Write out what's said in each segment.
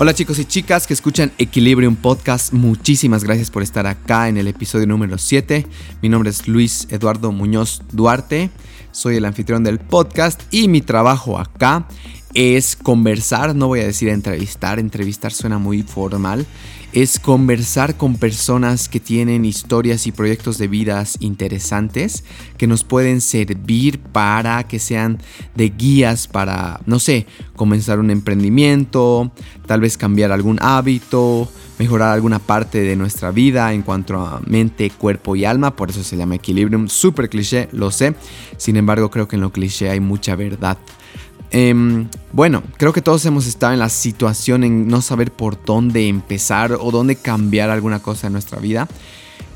Hola chicos y chicas que escuchan Equilibrium Podcast, muchísimas gracias por estar acá en el episodio número 7. Mi nombre es Luis Eduardo Muñoz Duarte, soy el anfitrión del podcast y mi trabajo acá es conversar, no voy a decir entrevistar, entrevistar suena muy formal, es conversar con personas que tienen historias y proyectos de vidas interesantes que nos pueden servir para que sean de guías para, no sé, comenzar un emprendimiento, tal vez cambiar algún hábito, mejorar alguna parte de nuestra vida en cuanto a mente, cuerpo y alma, por eso se llama equilibrium, súper cliché, lo sé, sin embargo creo que en lo cliché hay mucha verdad. Em, bueno, creo que todos hemos estado en la situación en no saber por dónde empezar o dónde cambiar alguna cosa en nuestra vida.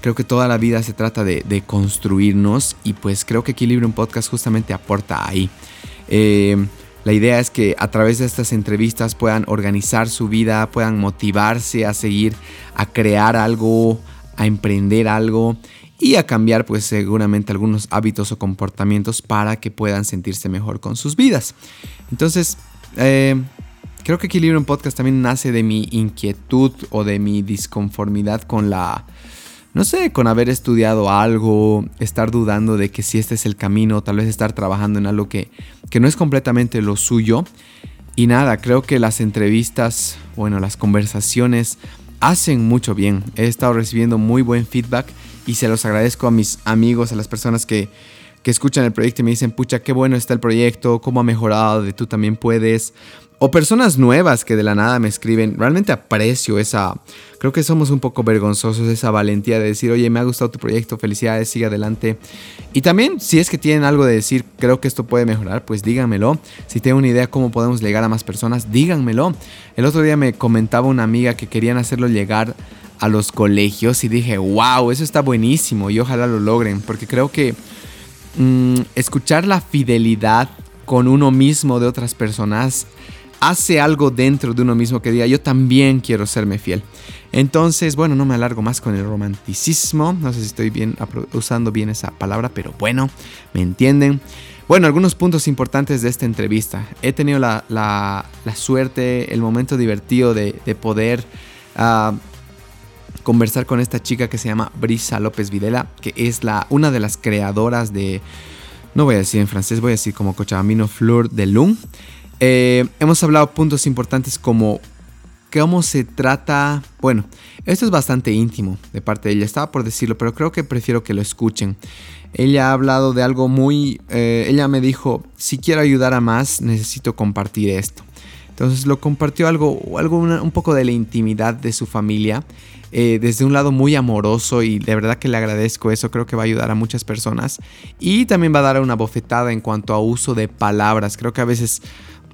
Creo que toda la vida se trata de, construirnos y pues creo que Equilibrium Podcast justamente aporta ahí. Em, la idea es que a través de estas entrevistas puedan organizar su vida, puedan motivarse a seguir, a crear algo, a emprender algo y a cambiar pues seguramente algunos hábitos o comportamientos para que puedan sentirse mejor con sus vidas. Entonces, eh, creo que Equilibrium Podcast también nace de mi inquietud o de mi disconformidad con la, no sé, con haber estudiado algo, estar dudando de que si este es el camino, tal vez estar trabajando en algo que, que no es completamente lo suyo. Y nada, creo que las entrevistas, bueno, las conversaciones hacen mucho bien. He estado recibiendo muy buen feedback y se los agradezco a mis amigos, a las personas que, escuchan el proyecto y me dicen, pucha, qué bueno está el proyecto, cómo ha mejorado, de tú también puedes. O personas nuevas que de la nada me escriben, realmente aprecio esa, creo que somos un poco vergonzosos, esa valentía de decir, oye, me ha gustado tu proyecto, felicidades, sigue adelante. Y también, si es que tienen algo de decir, creo que esto puede mejorar, pues díganmelo. Si tienen una idea cómo podemos llegar a más personas, díganmelo. El otro día me comentaba una amiga que querían hacerlo llegar a los colegios y dije, wow, eso está buenísimo y ojalá lo logren, porque creo que mm, escuchar la fidelidad con uno mismo de otras personas hace algo dentro de uno mismo que diga, yo también quiero serme fiel. Entonces, bueno, no me alargo más con el romanticismo, no sé si estoy bien usando bien esa palabra, pero bueno, me entienden. Bueno, algunos puntos importantes de esta entrevista. He tenido la, suerte, el momento divertido de, poder ah, conversar con esta chica que se llama Brisa López Videla, que es la, una de las creadoras de, no voy a decir en francés, voy a decir como Cochabambino Fleur de Lune. Eh, hemos hablado puntos importantes como cómo se trata, bueno, esto es bastante íntimo de parte de ella, estaba por decirlo, pero creo que prefiero que lo escuchen. Ella ha hablado de algo muy, eh, ella me dijo, si quiero ayudar a más, necesito compartir esto. Entonces lo compartió algo, un poco de la intimidad de su familia eh, desde un lado muy amoroso y de verdad que le agradezco eso, creo que va a ayudar a muchas personas. Y también va a dar una bofetada en cuanto a uso de palabras, creo que a veces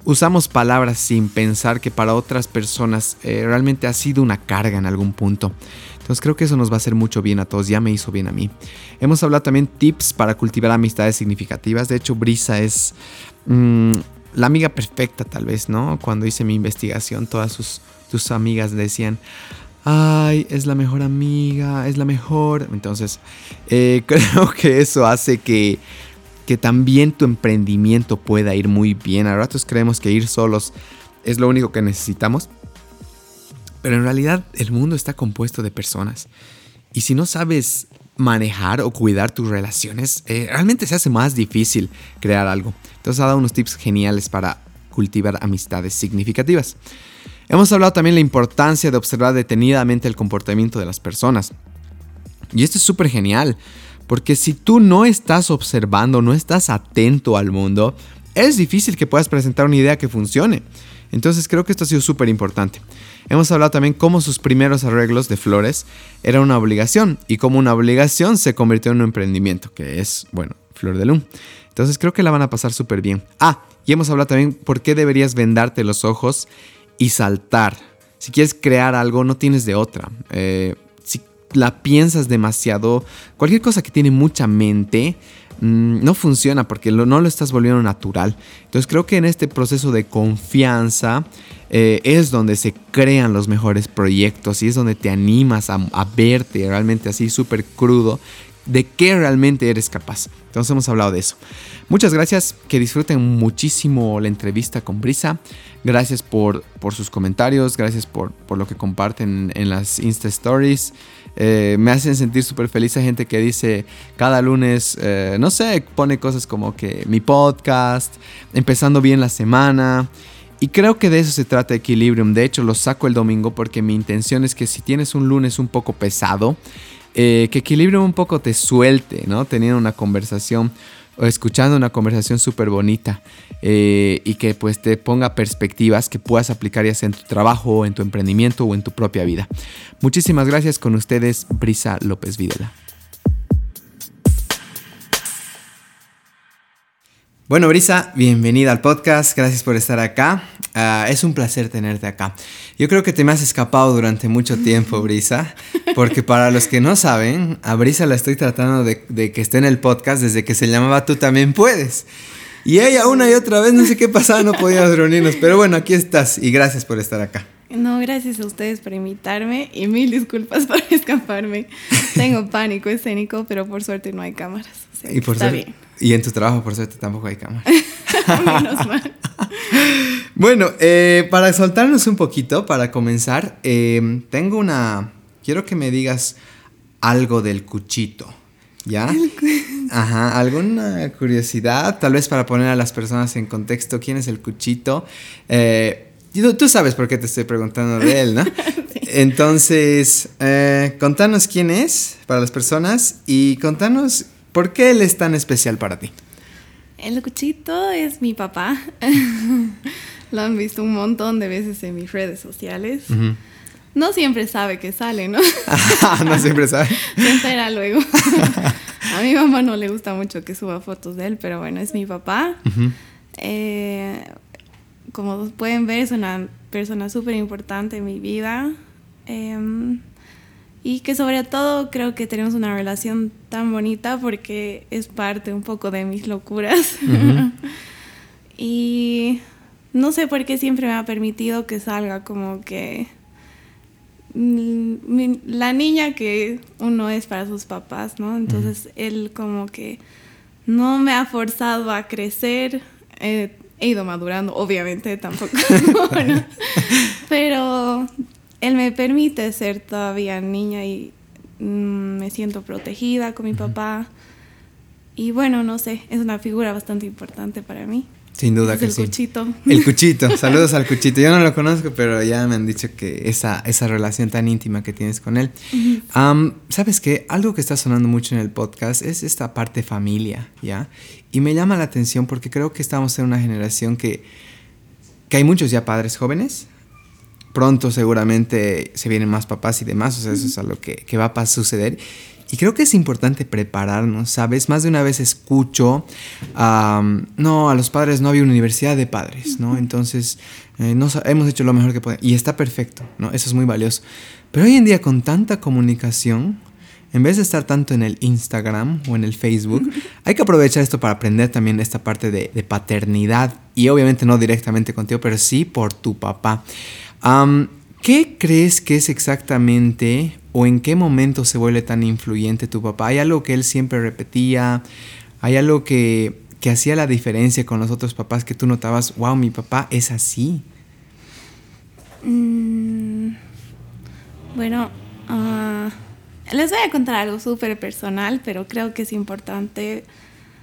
usamos palabras sin pensar que para otras personas eh, realmente ha sido una carga en algún punto. Entonces creo que eso nos va a hacer mucho bien a todos, ya me hizo bien a mí. Hemos hablado también tips para cultivar amistades significativas, de hecho Brisa es... Mm, la amiga perfecta tal vez, ¿no? Cuando hice mi investigación, todas sus, amigas decían, ay, es la mejor amiga, es la mejor. Entonces, eh, creo que eso hace que, que también tu emprendimiento pueda ir muy bien. A ratos creemos que ir solos es lo único que necesitamos. Pero en realidad el mundo está compuesto de personas. Y si no sabes manejar o cuidar tus relaciones, eh, realmente se hace más difícil crear algo. Entonces ha dado unos tips geniales para cultivar amistades significativas. Hemos hablado también de la importancia de observar detenidamente el comportamiento de las personas. Y esto es súper genial, porque si tú no estás observando, no estás atento al mundo, es difícil que puedas presentar una idea que funcione. Entonces creo que esto ha sido súper importante. Hemos hablado también cómo sus primeros arreglos de flores eran una obligación y cómo una obligación se convirtió en un emprendimiento, que es, bueno, Flor de Lum. Entonces creo que la van a pasar súper bien. Ah, y hemos hablado también por qué deberías vendarte los ojos y saltar. Si quieres crear algo, no tienes de otra. Eh, si la piensas demasiado, cualquier cosa que tiene mucha mente, mm, no funciona porque no lo estás volviendo natural. Entonces creo que en este proceso de confianza eh, es donde se crean los mejores proyectos y es donde te animas a, verte realmente así súper crudo de qué realmente eres capaz. Entonces hemos hablado de eso. Muchas gracias, que disfruten muchísimo la entrevista con Brisa. Gracias por, por sus comentarios, gracias por, por lo que comparten en las Insta Stories. Eh, me hacen sentir súper feliz a gente que dice cada lunes, eh, no sé, pone cosas como que mi podcast, empezando bien la semana. Y creo que de eso se trata Equilibrium. De hecho, lo saco el domingo porque mi intención es que si tienes un lunes un poco pesado, eh, que Equilibrium un poco te suelte, ¿no? Teniendo una conversación escuchando una conversación súper bonita eh, y que pues te ponga perspectivas que puedas aplicar ya sea en tu trabajo, en tu emprendimiento o en tu propia vida. Muchísimas gracias con ustedes, Brisa López Videla. Bueno, Brisa, bienvenida al podcast. Gracias por estar acá. Ah, es un placer tenerte acá. Yo creo que te me has escapado durante mucho tiempo, Brisa, porque para los que no saben, a Brisa la estoy tratando de, de que esté en el podcast desde que se llamaba Tú también puedes. Y ella una y otra vez, no sé qué pasaba, no podíamos reunirnos. Pero bueno, aquí estás y gracias por estar acá. No, gracias a ustedes por invitarme y mil disculpas por escaparme. Tengo pánico escénico, pero por suerte no hay cámaras. y por está bien. Y en tu trabajo, por suerte, tampoco hay cámara. Menos mal. bueno, eh, para soltarnos un poquito, para comenzar, eh, tengo una... Quiero que me digas algo del cuchito, ¿ya? Ajá, alguna curiosidad, tal vez para poner a las personas en contexto, ¿quién es el cuchito? Eh, tú sabes por qué te estoy preguntando de él, ¿no? Entonces, contanos quién es para las personas y contanos ¿Por qué él es tan especial para ti? El cuchito es mi papá. Lo han visto un montón de veces en mis redes sociales. No siempre sabe que sale, ¿no? no siempre sabe. Se entera luego. A mi mamá no le gusta mucho que suba fotos de él, pero bueno, es mi papá. Eh, como pueden ver, es una persona súper importante en mi vida. Em, y que sobre todo creo que tenemos una relación tan bonita porque es parte un poco de mis locuras. y no sé por qué siempre me ha permitido que salga como que la niña que uno es para sus papás, ¿no? Entonces él como que no me ha forzado a crecer. he ido madurando, obviamente tampoco. pero él me permite ser todavía niña y mm, me siento protegida con mi papá. Y bueno, no sé, es una figura bastante importante para mí. Sin duda que el sí. El cuchito. El cuchito. Saludos al cuchito. Yo no lo conozco, pero ya me han dicho que esa, esa relación tan íntima que tienes con él. ¿Sabes qué? Algo que está sonando mucho en el podcast es esta parte familia, ¿ya? Y me llama la atención porque creo que estamos en una generación que, que hay muchos ya padres jóvenes, pronto seguramente se vienen más papás y demás, o sea, eso es a lo que, va a suceder. Y creo que es importante prepararnos, ¿sabes? Más de una vez escucho, no, a los padres no había universidad de padres, ¿no? Entonces, eh, no, hemos hecho lo mejor que podemos. Y está perfecto, ¿no? Eso es muy valioso. Pero hoy en día con tanta comunicación, en vez de estar tanto en el Instagram o en el Facebook, hay que aprovechar esto para aprender también esta parte de, de paternidad. Y obviamente no directamente contigo, pero sí por tu papá. ¿Qué crees que es exactamente o en qué momento se vuelve tan influyente tu papá? ¿Hay algo que él siempre repetía? ¿Hay algo que, hacía la diferencia con los otros papás que tú notabas, wow, mi papá es así? Mm, bueno, ah, les voy a contar algo súper personal, pero creo que es importante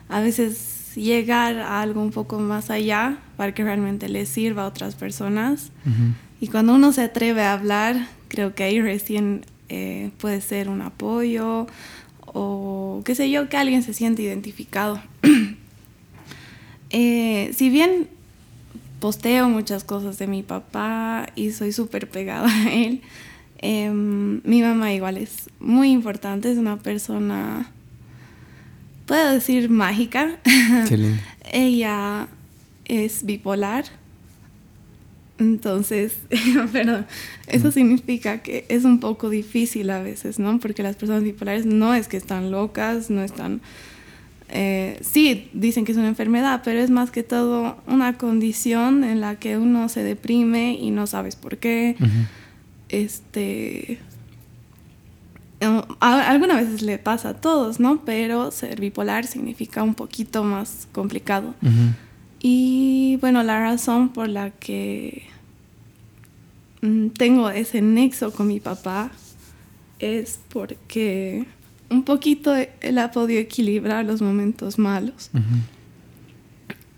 a veces llegar a algo un poco más allá para que realmente les sirva a otras personas. Y cuando uno se atreve a hablar, creo que ahí recién eh, puede ser un apoyo o qué sé yo, que alguien se siente identificado. Eh, si bien posteo muchas cosas de mi papá y soy súper pegada a él, em, mi mamá igual es muy importante, es una persona, puedo decir, mágica. Ella es bipolar entonces, perdón, eso significa que es un poco difícil a veces, ¿no? Porque las personas bipolares no es que están locas, no están... Eh, sí, dicen que es una enfermedad, pero es más que todo una condición en la que uno se deprime y no sabes por qué. Este... eh, algunas veces le pasa a todos, ¿no? Pero ser bipolar significa un poquito más complicado. Y bueno, la razón por la que mm, tengo ese nexo con mi papá es porque un poquito él ha podido equilibrar los momentos malos.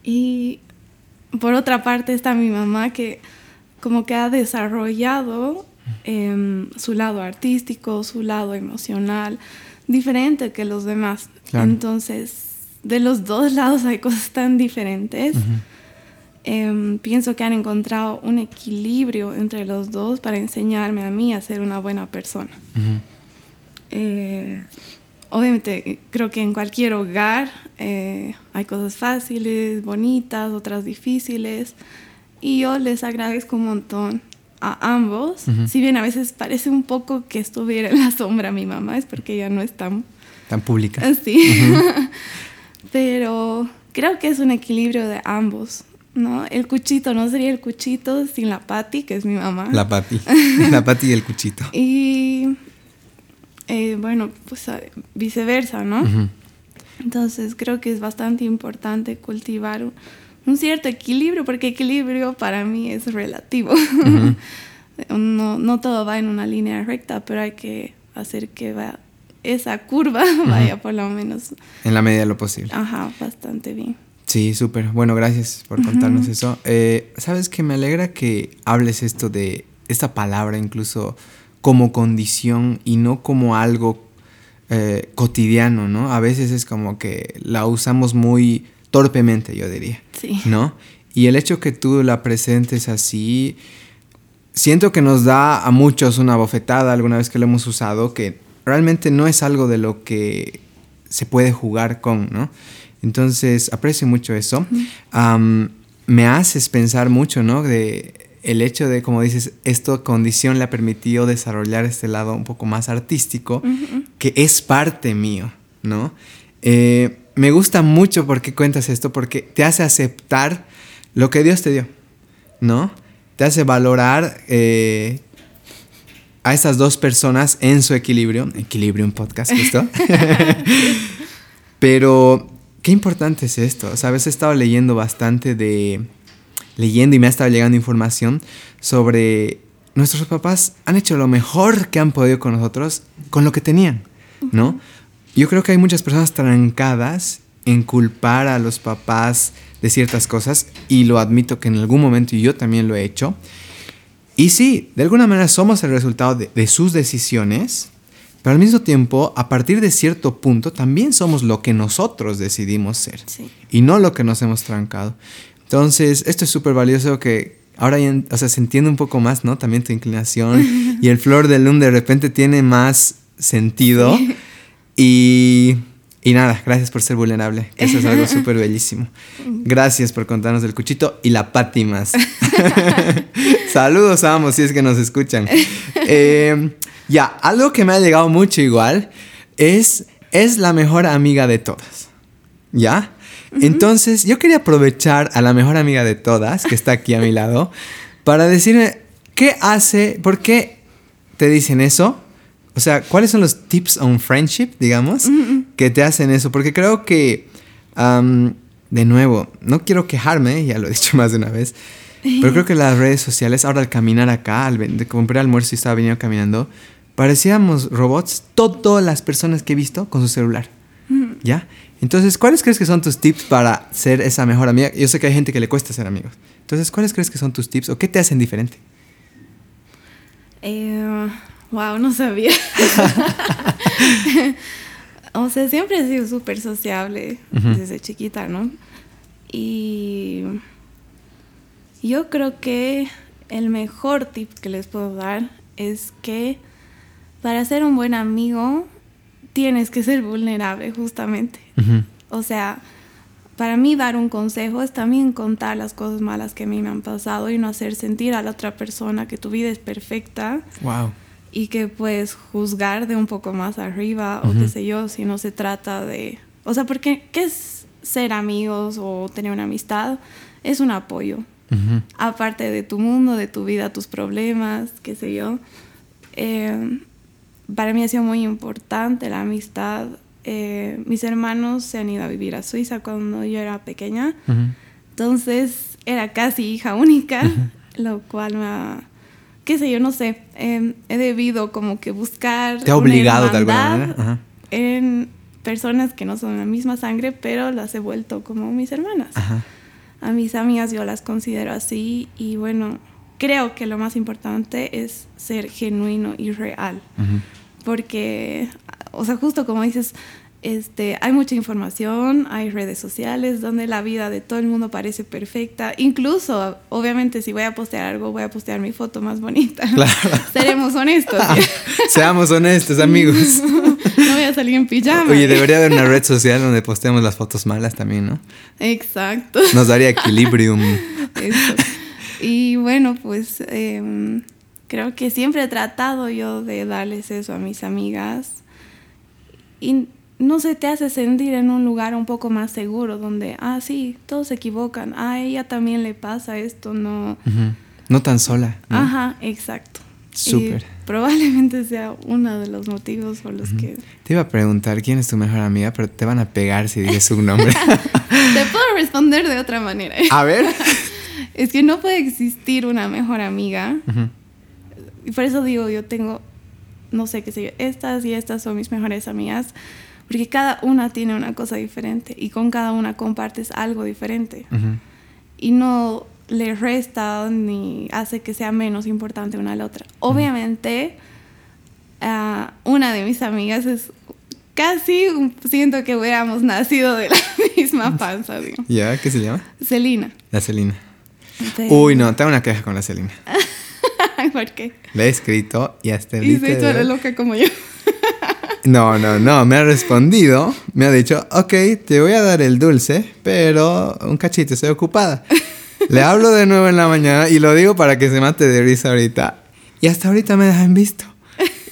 Y por otra parte está mi mamá que como que ha desarrollado em, su lado artístico, su lado emocional, diferente que los demás. Entonces, de los dos lados hay cosas tan diferentes. Em, pienso que han encontrado un equilibrio entre los dos para enseñarme a mí a ser una buena persona. Eh, obviamente, creo que en cualquier hogar eh, hay cosas fáciles, bonitas, otras difíciles. Y yo les agradezco un montón a ambos. Si bien a veces parece un poco que estuviera en la sombra mi mamá, es porque ella no es tan... Tan pública. Sí. Pero creo que es un equilibrio de ambos. ¿no? El cuchito no sería el cuchito sin la Patti, que es mi mamá. La Patti. la Patti y el cuchito. Y eh, bueno, pues viceversa, ¿no? Entonces creo que es bastante importante cultivar un cierto equilibrio, porque equilibrio para mí es relativo. no, no, todo va en una línea recta, pero hay que hacer que va, esa curva vaya por lo menos. En la medida de lo posible. Ajá, bastante bien. Sí, súper. Bueno, gracias por contarnos eso. Eh, Sabes que me alegra que hables esto de esta palabra incluso como condición y no como algo eh, cotidiano, ¿no? A veces es como que la usamos muy torpemente, yo diría. Sí. ¿No? Y el hecho que tú la presentes así, siento que nos da a muchos una bofetada alguna vez que lo hemos usado, que realmente no es algo de lo que se puede jugar con, ¿no? Entonces, aprecio mucho eso. me haces pensar mucho, ¿no? De el hecho de, como dices, esta condición le ha permitido desarrollar este lado un poco más artístico, que es parte mío, ¿no? Eh, me gusta mucho porque cuentas esto, porque te hace aceptar lo que Dios te dio, ¿no? Te hace valorar eh, a estas dos personas en su equilibrio. Equilibrio en podcast, ¿listo? Pero qué importante es esto. Sabes, he estado leyendo bastante de. Leyendo y me ha estado llegando información sobre nuestros papás han hecho lo mejor que han podido con nosotros con lo que tenían, ¿no? Yo creo que hay muchas personas trancadas en culpar a los papás de ciertas cosas y lo admito que en algún momento yo también lo he hecho. Y sí, de alguna manera somos el resultado de, sus decisiones, pero al mismo tiempo, a partir de cierto punto, también somos lo que nosotros decidimos ser y no lo que nos hemos trancado. Entonces, esto es súper valioso que ahora o sea, se entiende un poco más, ¿no? También tu inclinación y el flor de luna de repente tiene más sentido. Y, y nada, gracias por ser vulnerable. Eso es algo súper bellísimo. Gracias por contarnos del cuchito y la Pati más. Saludos, amos, si es que nos escuchan. Eh, ya, algo que me ha llegado mucho igual es, es la mejor amiga de todas. ¿Ya? Entonces, yo quería aprovechar a la mejor amiga de todas, que está aquí a mi lado, para decirme, ¿qué hace? ¿Por qué te dicen eso? O sea, ¿cuáles son los tips on friendship, digamos, que te hacen eso? Porque creo que, de nuevo, no quiero quejarme, ya lo he dicho más de una vez, pero creo que las redes sociales, ahora al caminar acá, al compré almuerzo y estaba viniendo caminando, parecíamos robots, todas las personas que he visto con su celular. ¿Ya? Entonces, ¿cuáles crees que son tus tips para ser esa mejor amiga? Yo sé que hay gente que le cuesta ser amigos. Entonces, ¿cuáles crees que son tus tips o qué te hacen diferente? Eh, Wow, no sabía. o sea, siempre he sido súper sociable desde chiquita, ¿no? Y yo creo que el mejor tip que les puedo dar es que para ser un buen amigo tienes que ser vulnerable, justamente. O sea, para mí dar un consejo es también contar las cosas malas que a mí me han pasado y no hacer sentir a la otra persona que tu vida es perfecta. Wow y que puedes juzgar de un poco más arriba o qué sé yo, si no se trata de... O sea, porque ¿qué es ser amigos o tener una amistad? Es un apoyo. Aparte de tu mundo, de tu vida, tus problemas, qué sé yo. Eh, para mí ha sido muy importante la amistad. Eh, mis hermanos se han ido a vivir a Suiza cuando yo era pequeña. Entonces era casi hija única, lo cual me ha, qué sé yo, no sé, em, he debido como que buscar... Te ha obligado de alguna manera. En personas que no son la misma sangre, pero las he vuelto como mis hermanas. A mis amigas yo las considero así y bueno, creo que lo más importante es ser genuino y real. Porque, o sea, justo como dices, este, hay mucha información, hay redes sociales donde la vida de todo el mundo parece perfecta. Incluso, obviamente, si voy a postear algo, voy a postear mi foto más bonita. Claro. Seremos honestos. Seamos honestos, amigos. no voy a salir en pijama. Oye, debería haber una red social donde posteemos las fotos malas también, ¿no? Exacto. Nos daría equilibrium. Y bueno, pues em, creo que siempre he tratado yo de darles eso a mis amigas. Y no se te hace sentir en un lugar un poco más seguro, donde, ah, sí, todos se equivocan, ah, a ella también le pasa esto, no. No tan sola. Ajá, exacto. Súper. Probablemente sea uno de los motivos por los que... Te iba a preguntar quién es tu mejor amiga, pero te van a pegar si dices su nombre. te puedo responder de otra manera. A ver. es que no puede existir una mejor amiga. Y por eso digo, yo tengo, no sé qué sé yo, estas y estas son mis mejores amigas porque cada una tiene una cosa diferente y con cada una compartes algo diferente. Y no le resta ni hace que sea menos importante una a la otra. Obviamente, ah, una de mis amigas es casi, siento que hubiéramos nacido de la misma panza. ¿Ya? ¿Qué se llama? Celina. La Celina. Uy, no, tengo una queja con la Celina. ¿Por qué? Le he escrito y hasta el Y se hecho loca como yo. No, no, no, me ha respondido, me ha dicho, ok, te voy a dar el dulce, pero un cachito, estoy ocupada. Le hablo de nuevo en la mañana y lo digo para que se mate de risa ahorita. Y hasta ahorita me dejan visto.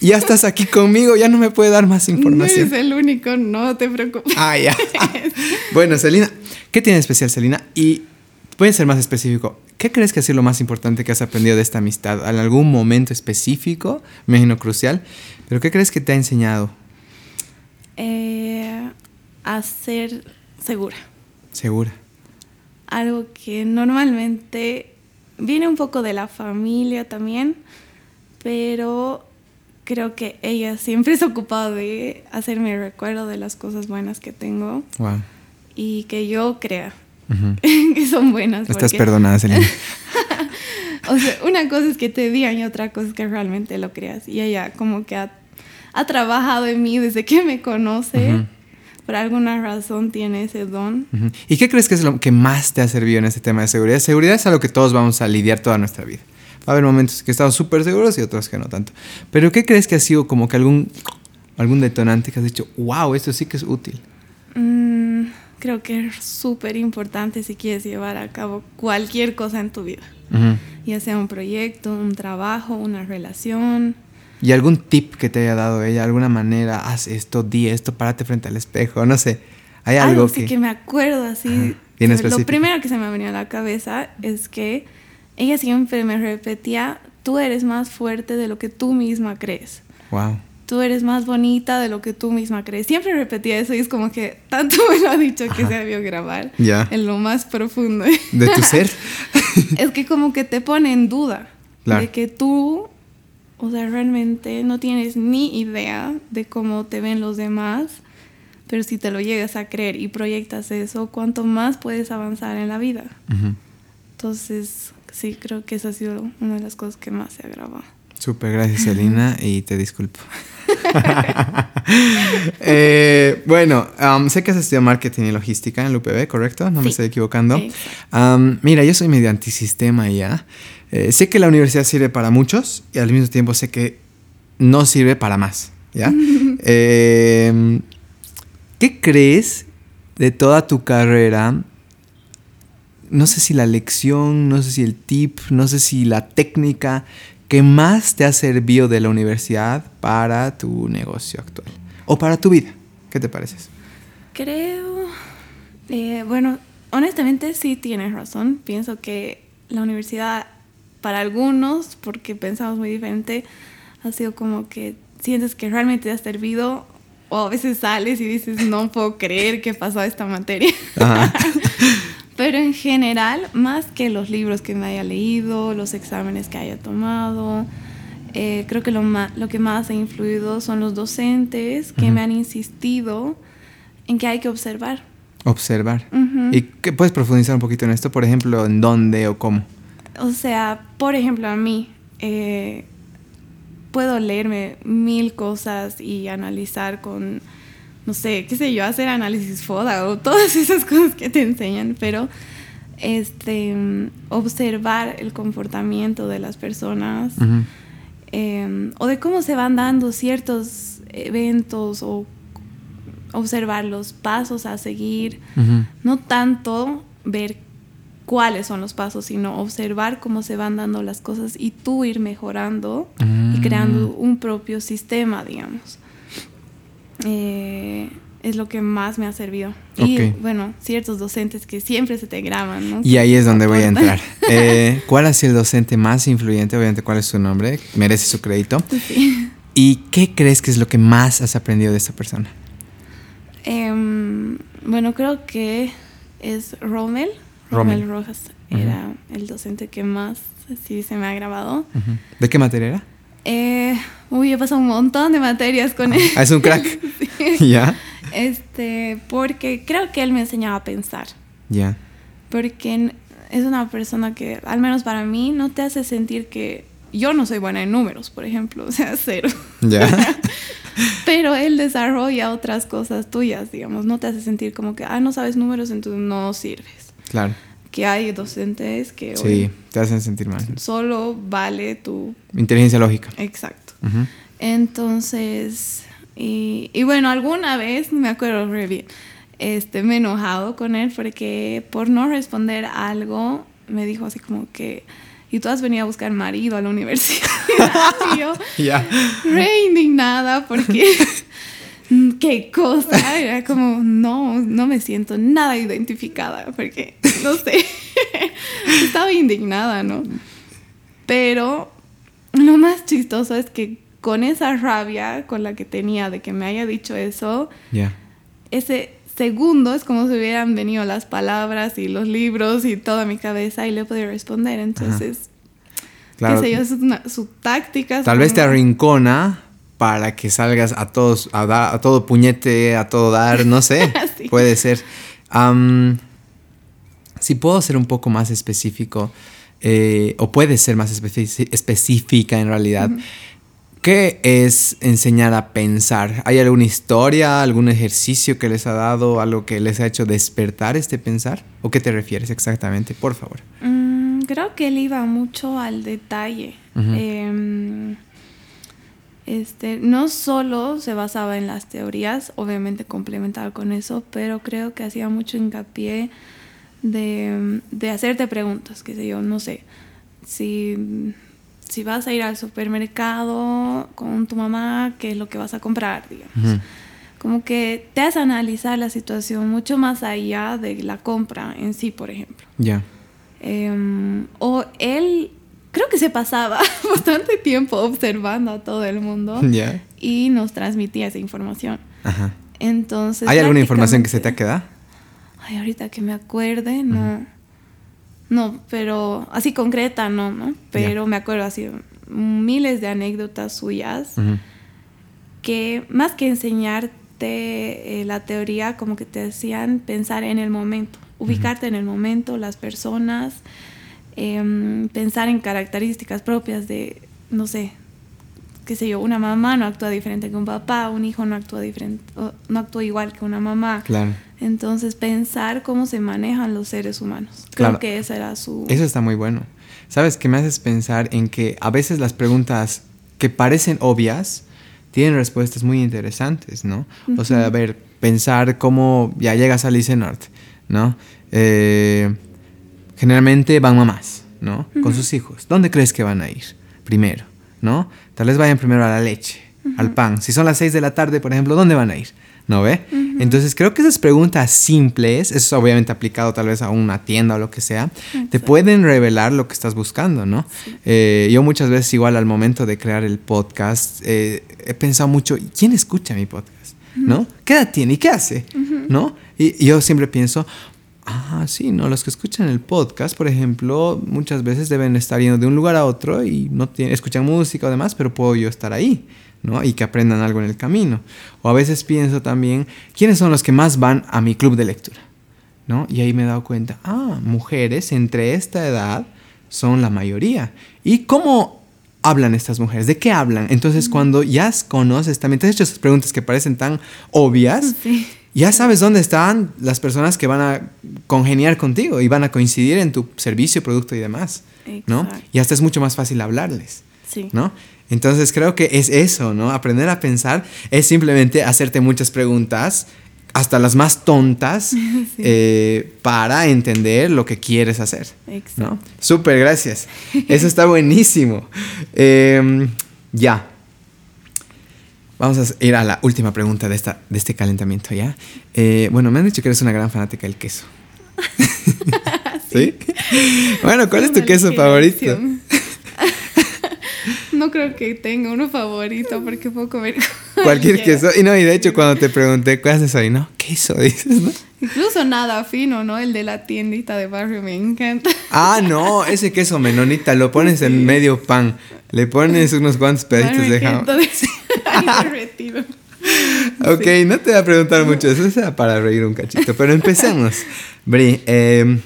Ya estás aquí conmigo, ya no me puede dar más información. No eres el único, no te preocupes. Ah, ya. bueno, Celina, ¿qué tiene especial Celina? Y puede ser más específico. ¿Qué crees que ha sido lo más importante que has aprendido de esta amistad? ¿En algún momento específico? Me imagino crucial. ¿Pero qué crees que te ha enseñado? Eh, a ser segura. Segura. Algo que normalmente viene un poco de la familia también, pero creo que ella siempre se ha ocupado de hacerme recuerdo de las cosas buenas que tengo. Wow. Y que yo crea que son buenas. Estás perdonada, Selena. o sea, una cosa es que te digan y otra cosa es que realmente lo creas. Y ella como que ha ha trabajado en mí desde que me conoce. Por alguna razón tiene ese don. ¿Y qué crees que es lo que más te ha servido en este tema de seguridad? Seguridad es algo que todos vamos a lidiar toda nuestra vida. Va a haber momentos que estamos súper seguros y otros que no tanto. Pero ¿qué crees que ha sido como que algún, algún detonante que has dicho, wow, esto sí que es útil? Mm, creo que es súper importante si quieres llevar a cabo cualquier cosa en tu vida. Ya sea un proyecto, un trabajo, una relación, ¿Y algún tip que te haya dado ella? ¿Alguna manera? Haz esto, di esto, párate frente al espejo, no sé. Hay algo, algo que... que me acuerdo así. Lo primero que se me venido a la cabeza es que ella siempre me repetía, tú eres más fuerte de lo que tú misma crees. Wow. Tú eres más bonita de lo que tú misma crees. Siempre repetía eso y es como que tanto me lo ha dicho que se debió grabar Ya. en lo más profundo. De tu ser. es que como que te pone en duda de que tú o sea, realmente no tienes ni idea de cómo te ven los demás, pero si te lo llegas a creer y proyectas eso, cuánto más puedes avanzar en la vida. Entonces, sí, creo que esa ha sido una de las cosas que más se ha grabado. Súper, gracias, Selina, y te disculpo. Eh, bueno, um, sé que has estudiado marketing y logística en el UPB, ¿correcto? No me estoy equivocando. Um, mira, yo soy medio antisistema ya. Eh, sé que la universidad sirve para muchos y al mismo tiempo sé que no sirve para más. ¿ya? Em, ¿Qué crees de toda tu carrera? No sé si la lección, no sé si el tip, no sé si la técnica que más te ha servido de la universidad para tu negocio actual o para tu vida. ¿Qué te parece? Creo, eh, bueno, honestamente sí tienes razón. Pienso que la universidad para algunos, porque pensamos muy diferente, ha sido como que sientes que realmente te ha servido o a veces sales y dices, no puedo creer que pasó esta materia. Pero en general, más que los libros que me haya leído, los exámenes que haya tomado, eh, creo que lo, lo que más ha influido son los docentes que me han insistido en que hay que observar. Observar. ¿Y qué puedes profundizar un poquito en esto? Por ejemplo, ¿en dónde o cómo? O sea, por ejemplo, a mí, eh, puedo leerme mil cosas y analizar con, no sé, qué sé yo, hacer análisis FODA o todas esas cosas que te enseñan, pero este, observar el comportamiento de las personas em, o de cómo se van dando ciertos eventos o observar los pasos a seguir, no tanto ver cuáles son los pasos, sino observar cómo se van dando las cosas y tú ir mejorando y creando mm. un propio sistema, digamos. Eh, es lo que más me ha servido. Y bueno, ciertos docentes que siempre se te graban, ¿no? Y ahí es donde voy a entrar. Eh, ¿Cuál ha sido el docente más influyente? Obviamente, ¿cuál es su nombre? Merece su crédito. Sí. ¿Y qué crees que es lo que más has aprendido de esta persona? Em, bueno, creo que es Rommel. Romel Rojas era el docente que más sí se me ha grabado. ¿De qué materia era? Eh, uy, he pasado un montón de materias con él. Ah, es un crack. ¿Ya? Este, porque creo que él me enseñaba a pensar. Ya. Porque es una persona que, al menos para mí, no te hace sentir que yo no soy buena en números, por ejemplo, o sea, cero. Ya. Pero él desarrolla otras cosas tuyas, digamos, no te hace sentir como que, ah, no sabes números, entonces no sirves. Claro. Que hay docentes que... Sí, te hacen sentir mal. Solo vale tu... Inteligencia lógica. Exacto. Entonces, y, y, bueno, alguna vez, me acuerdo re bien, este, me he enojado con él porque por no responder algo, me dijo así como que y tú has venido a buscar marido a la universidad. y yo, re indignada porque qué cosa. Era como, no, no me siento nada identificada porque, no sé, estaba indignada, ¿no? Pero lo más chistoso es que con esa rabia con la que tenía de que me haya dicho eso, ese segundo es como si hubieran venido las palabras y los libros y toda mi cabeza y le he podido responder. Entonces, qué sé yo, es su táctica. Tal vez te arrincona para que salgas a todos, a, a todo puñete, a todo dar, no sé, puede ser. si puedo ser un poco más específico, eh, o puede ser más específica en realidad, ¿qué es enseñar a pensar? ¿Hay alguna historia, algún ejercicio que les ha dado, algo que les ha hecho despertar este pensar? ¿O qué te refieres exactamente? Por favor. Mm, creo que él iba mucho al detalle. Este, no solo se basaba en las teorías, obviamente complementado con eso, pero creo que hacía mucho hincapié de, hacerte preguntas, que sé yo, no sé, si, si, vas a ir al supermercado con tu mamá, ¿qué es lo que vas a comprar? Digamos. Como que te hace analizar la situación mucho más allá de la compra en sí, por ejemplo. Ya. Em, o él creo que se pasaba bastante tiempo observando a todo el mundo y nos transmitía esa información. Ajá. Entonces. ¿Hay alguna información que se te ha quedado? Ay, ahorita que me acuerde, no. No, pero así concreta, no, ¿no? Pero me acuerdo así miles de anécdotas suyas que más que enseñarte eh, la teoría, como que te hacían pensar en el momento, ubicarte en el momento, las personas, Em, pensar en características propias de, no sé, qué sé yo, una mamá no actúa diferente que un papá, un hijo no actúa diferente, no actúa igual que una mamá. Claro. Entonces pensar cómo se manejan los seres humanos. Creo que esa era su... Eso está muy bueno. ¿Sabes qué me haces pensar en que a veces las preguntas que parecen obvias tienen respuestas muy interesantes, ¿no? O sea, a ver, pensar cómo ya llegas a Lice Norte, ¿no? Eh, generalmente van mamás, ¿no? Con sus hijos. ¿Dónde crees que van a ir? Primero, ¿no? Tal vez vayan primero a la leche, al pan. Si son las 6 de la tarde, por ejemplo, ¿dónde van a ir? ¿No ve? Entonces creo que esas preguntas simples, eso es obviamente aplicado tal vez a una tienda o lo que sea, te pueden revelar lo que estás buscando, ¿no? Eh, yo muchas veces igual al momento de crear el podcast eh, he pensado mucho, ¿quién escucha mi podcast? ¿No? ¿Qué edad tiene y qué hace? ¿No? Y yo siempre pienso, Ah, sí, no, los que escuchan el podcast, por ejemplo, muchas veces deben estar yendo de un lugar a otro y no tienen, escuchan música o demás, pero puedo yo estar ahí, ¿no? Y que aprendan algo en el camino. O a veces pienso también, ¿quiénes son los que más van a mi club de lectura? ¿No? Y ahí me he dado cuenta, ah, mujeres entre esta edad son la mayoría. ¿Y cómo hablan estas mujeres? ¿De qué hablan? Entonces, cuando ya conoces, también te has hecho esas preguntas que parecen tan obvias. Sí ya sabes dónde están las personas que van a congeniar contigo y van a coincidir en tu servicio, producto y demás, ¿no? Y hasta es mucho más fácil hablarles, sí. ¿no? Entonces creo que es eso, ¿no? Aprender a pensar es simplemente hacerte muchas preguntas, hasta las más tontas, eh, para entender lo que quieres hacer, ¿no? Súper, gracias. Eso está buenísimo. Em, ya, Vamos a ir a la última pregunta de, esta, de este calentamiento, ¿ya? Eh, bueno, me han dicho que eres una gran fanática del queso. ¿Sí? Bueno, ¿cuál es tu queso favorito? no creo que tenga uno favorito porque puedo comer cualquier queso. Y no, y de hecho cuando te pregunté, ¿cuál haces hoy? No, queso, dices, ¿no? Incluso nada fino, ¿no? El de la tiendita de barrio me encanta. Ah, no, ese queso menonita lo pones en medio pan. Le pones unos cuantos pedacitos de jamón. ok, no te voy a preguntar mucho, eso sea para reír un cachito, pero empecemos. Bri, em,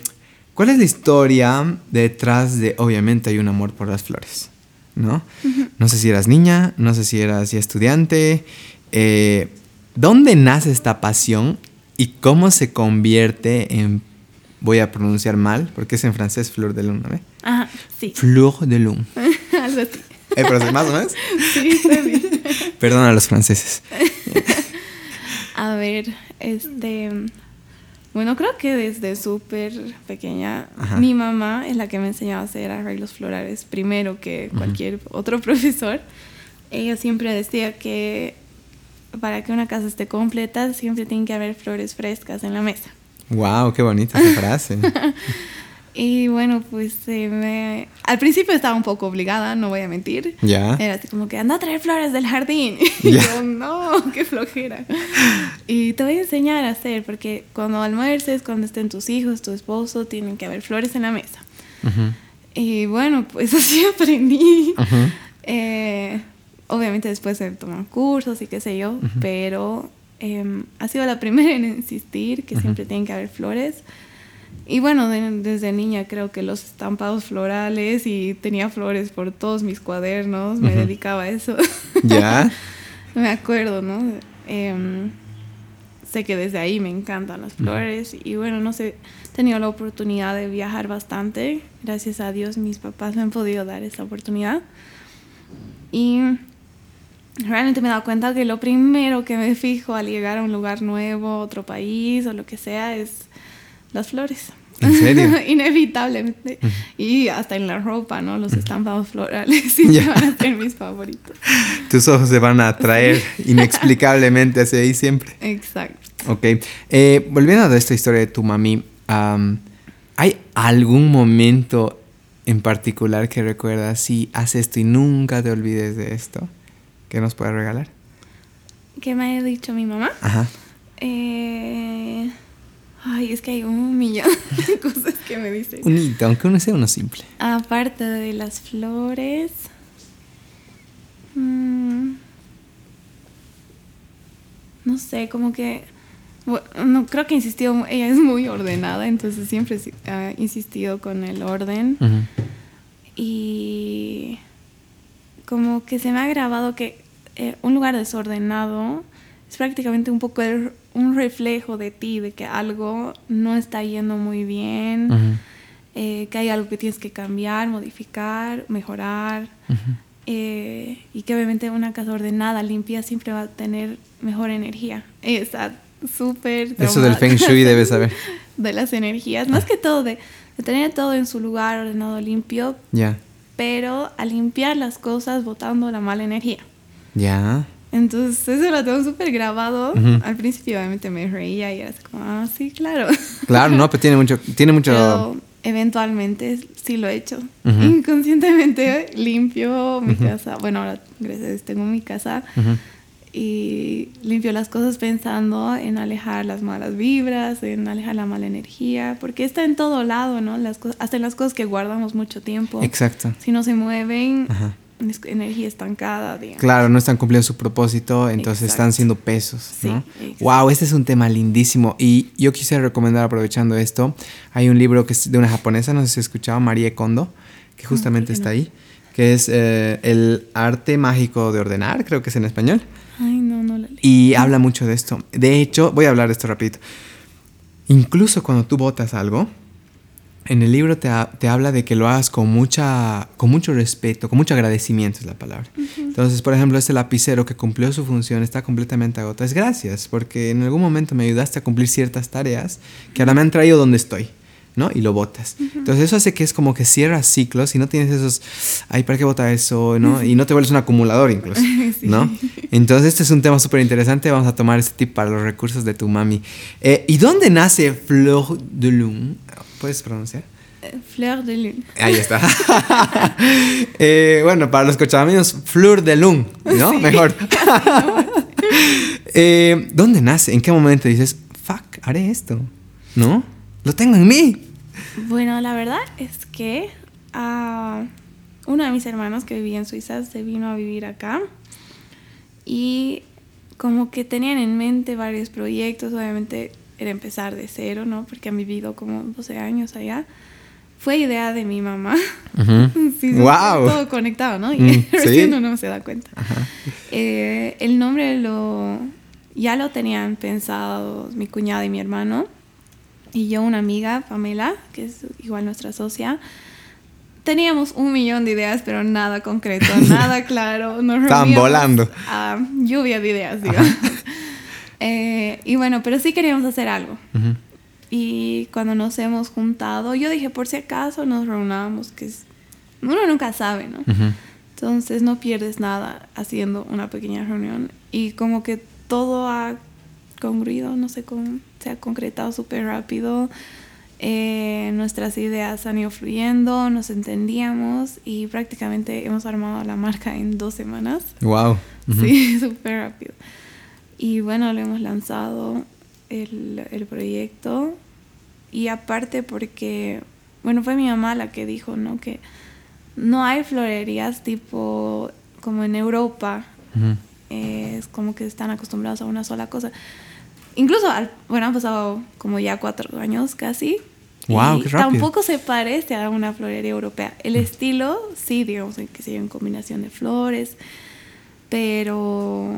¿cuál es la historia detrás de, obviamente hay un amor por las flores, ¿no? No sé si eras niña, no sé si eras ya estudiante. Eh, ¿Dónde nace esta pasión y cómo se convierte en, voy a pronunciar mal, porque es en francés flor de lune, ¿no? Ajá, sí. Fleur de lune. Algo así. Eh, pero más o menos. Sí, está bien. Perdón a los franceses. a ver, este. Bueno, creo que desde súper pequeña, mi mamá es la que me enseñaba a hacer arreglos florales primero que cualquier otro profesor. Ella siempre decía que para que una casa esté completa siempre tiene que haber flores frescas en la mesa. ¡Wow! ¡Qué bonita esa frase! Y bueno, pues me... al principio estaba un poco obligada, no voy a mentir. Ya. Era así como que anda a traer flores del jardín. Y yo, no, qué flojera. Y te voy a enseñar a hacer, porque cuando almuerces, cuando estén tus hijos, tu esposo, tienen que haber flores en la mesa. Y bueno, pues así aprendí. Eh, obviamente después se toman cursos y qué sé yo, pero em, ha sido la primera en insistir que siempre tienen que haber flores. Y bueno, desde niña creo que los estampados florales y tenía flores por todos mis cuadernos, me dedicaba a eso. ¿Ya? me acuerdo, ¿no? Em, sé que desde ahí me encantan las flores y bueno, no sé, he tenido la oportunidad de viajar bastante. Gracias a Dios mis papás me han podido dar esa oportunidad. Y realmente me he dado cuenta que lo primero que me fijo al llegar a un lugar nuevo, otro país o lo que sea es las flores. ¿En serio? Inevitablemente. Y hasta en la ropa, ¿no? Los estampados florales siempre van a ser mis favoritos. Tus ojos se van a atraer inexplicablemente hacia ahí siempre. Exacto. Ok. Eh, volviendo a esta historia de tu mami, ¿hay algún momento en particular que recuerdas si haces esto y nunca te olvides de esto? ¿Qué nos puedes regalar? ¿Qué me ha dicho mi mamá? Ajá. Eh... Ay, es que hay un millón de cosas que me dicen. Unito, aunque uno sea uno simple. Aparte de las flores. Mm, no sé, como que. no, creo que insistió. Ella es muy ordenada, entonces siempre ha insistido con el orden. Y. Como que se me ha grabado que eh, un lugar desordenado es prácticamente un poco un reflejo de ti, de que algo no está yendo muy bien, eh, que hay algo que tienes que cambiar, modificar, mejorar. Eh, y que obviamente una casa ordenada, limpia, siempre va a tener mejor energía. Está súper... Eso del Feng Shui debes saber. De las energías, más que todo, de, tener todo en su lugar, ordenado, limpio. Ya. Pero al limpiar las cosas, botando la mala energía. Ya. Entonces eso lo tengo súper grabado. Al principio obviamente me reía y era así como, ah, sí, claro. Claro, no, pero tiene mucho... Tiene mucho... Pero eventualmente sí lo he hecho. Inconscientemente limpio mi casa. Bueno, ahora gracias a Dios tengo mi casa. Y limpio las cosas pensando en alejar las malas vibras, en alejar la mala energía, porque está en todo lado, ¿no? Las hasta en las cosas que guardamos mucho tiempo. Exacto. Si no se mueven, energía estancada. Digamos. Claro, no están cumpliendo su propósito, entonces están siendo pesos. ¿no? wow, este es un tema lindísimo. Y yo quisiera recomendar, aprovechando esto, hay un libro que es de una japonesa, no sé si has escuchado, Marie Kondo, que justamente está ahí, que es eh, El arte mágico de ordenar, creo que es en español. Ay, no, no la leí. Y habla mucho de esto. De hecho, voy a hablar de esto rapidito. Incluso cuando tú votas algo, en el libro te, te, habla de que lo hagas con, mucha, con mucho respeto, con mucho agradecimiento es la palabra. Entonces, por ejemplo, este lapicero que cumplió su función está completamente agotado. Es gracias, porque en algún momento me ayudaste a cumplir ciertas tareas que ahora me han traído donde estoy. ¿no? Y lo botas. Entonces eso hace que es como que cierras ciclos y no tienes esos, ay, ¿para qué botar eso? ¿no? Y no te vuelves un acumulador incluso, ¿no? Entonces este es un tema súper interesante, vamos a tomar este tip para los recursos de tu mami. Eh, ¿Y dónde nace Fleur de Lune? ¿Puedes pronunciar? Eh, Fleur de Lune. Ahí está. Eh, bueno, para los cochabaminos, Fleur de Lune, ¿no? Mejor. ¿Dónde nace? ¿En qué momento dices, fuck, haré esto? ¿No? Lo tengo en mí. Bueno, la verdad es que uh, uno de mis hermanos que vivía en Suiza se vino a vivir acá y como que tenían en mente varios proyectos, obviamente era empezar de cero, ¿no? Porque han vivido como 12 años allá. Fue idea de mi mamá. wow. Todo conectado, ¿no? Y mm, recién uno se da cuenta. Eh, el nombre lo ya lo tenían pensado mi cuñada y mi hermano y yo, una amiga, Pamela, que es igual nuestra socia, teníamos un millón de ideas, pero nada concreto, nada claro. Nos Estaban volando. A lluvia de ideas, digamos. Eh, y bueno, pero sí queríamos hacer algo. Y cuando nos hemos juntado, yo dije, por si acaso nos reunamos, que uno nunca sabe, ¿no? Entonces no pierdes nada haciendo una pequeña reunión. Y como que todo ha congruido, no sé cómo se ha concretado súper rápido. Eh, nuestras ideas han ido fluyendo, nos entendíamos y prácticamente hemos armado la marca en dos semanas. ¡Wow! Sí, súper rápido. Y bueno, lo hemos lanzado el, el, proyecto y aparte porque, bueno, fue mi mamá la que dijo, ¿no? Que no hay florerías tipo como en Europa. es como que están acostumbrados a una sola cosa. Incluso, bueno, han pasado como ya cuatro años casi. Wow, qué rápido. Tampoco se parece a una florería europea. El estilo, sí, digamos que se en combinación de flores, pero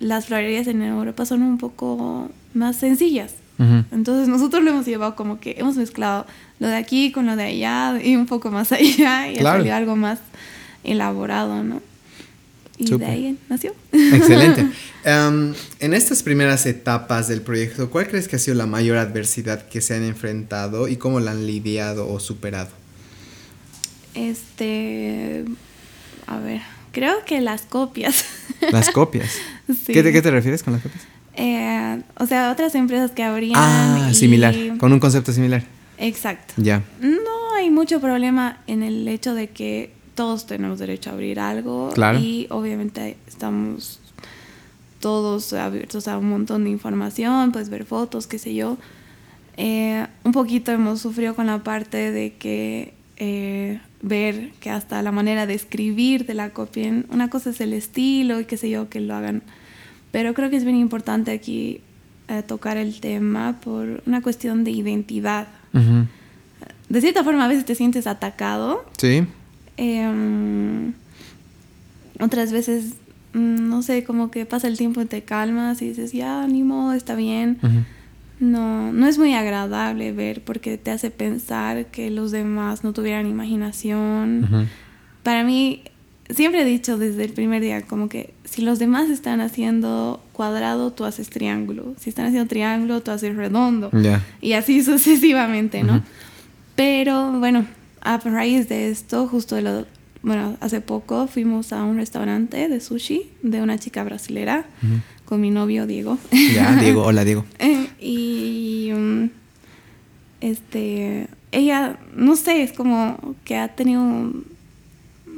las florerías en Europa son un poco más sencillas. Entonces nosotros lo hemos llevado como que hemos mezclado lo de aquí con lo de allá y un poco más allá y claro. algo más elaborado, ¿no? Y de ahí nació. Excelente. Em, en estas primeras etapas del proyecto, ¿cuál crees que ha sido la mayor adversidad que se han enfrentado y cómo la han lidiado o superado? Este, a ver, creo que las copias. Las copias. Sí. ¿Qué, te, refieres con las copias? Eh, o sea, otras empresas que habrían. Ah, similar, con un concepto similar. Exacto. Ya. No hay mucho problema en el hecho de que todos tenemos derecho a abrir algo y obviamente estamos todos abiertos a un montón de información, pues ver fotos, qué sé yo. Eh, un poquito hemos sufrido con la parte de que eh, ver que hasta la manera de escribir de la copien, una cosa es el estilo y qué sé yo, que lo hagan. Pero creo que es bien importante aquí eh, tocar el tema por una cuestión de identidad. De cierta forma a veces te sientes atacado. Sí. Em, otras veces, mm, no sé, como que pasa el tiempo y te calmas y dices, ya, ánimo, está bien. No, no es muy agradable ver porque te hace pensar que los demás no tuvieran imaginación. Para mí, siempre he dicho desde el primer día, como que si los demás están haciendo cuadrado, tú haces triángulo. Si están haciendo triángulo, tú haces redondo. Y así sucesivamente, ¿no? Pero bueno, a raíz de esto, justo lo, bueno, hace poco fuimos a un restaurante de sushi de una chica brasilera con mi novio Diego. Ya, Diego, hola Diego. Y um, este, ella, no sé, es como que ha tenido un,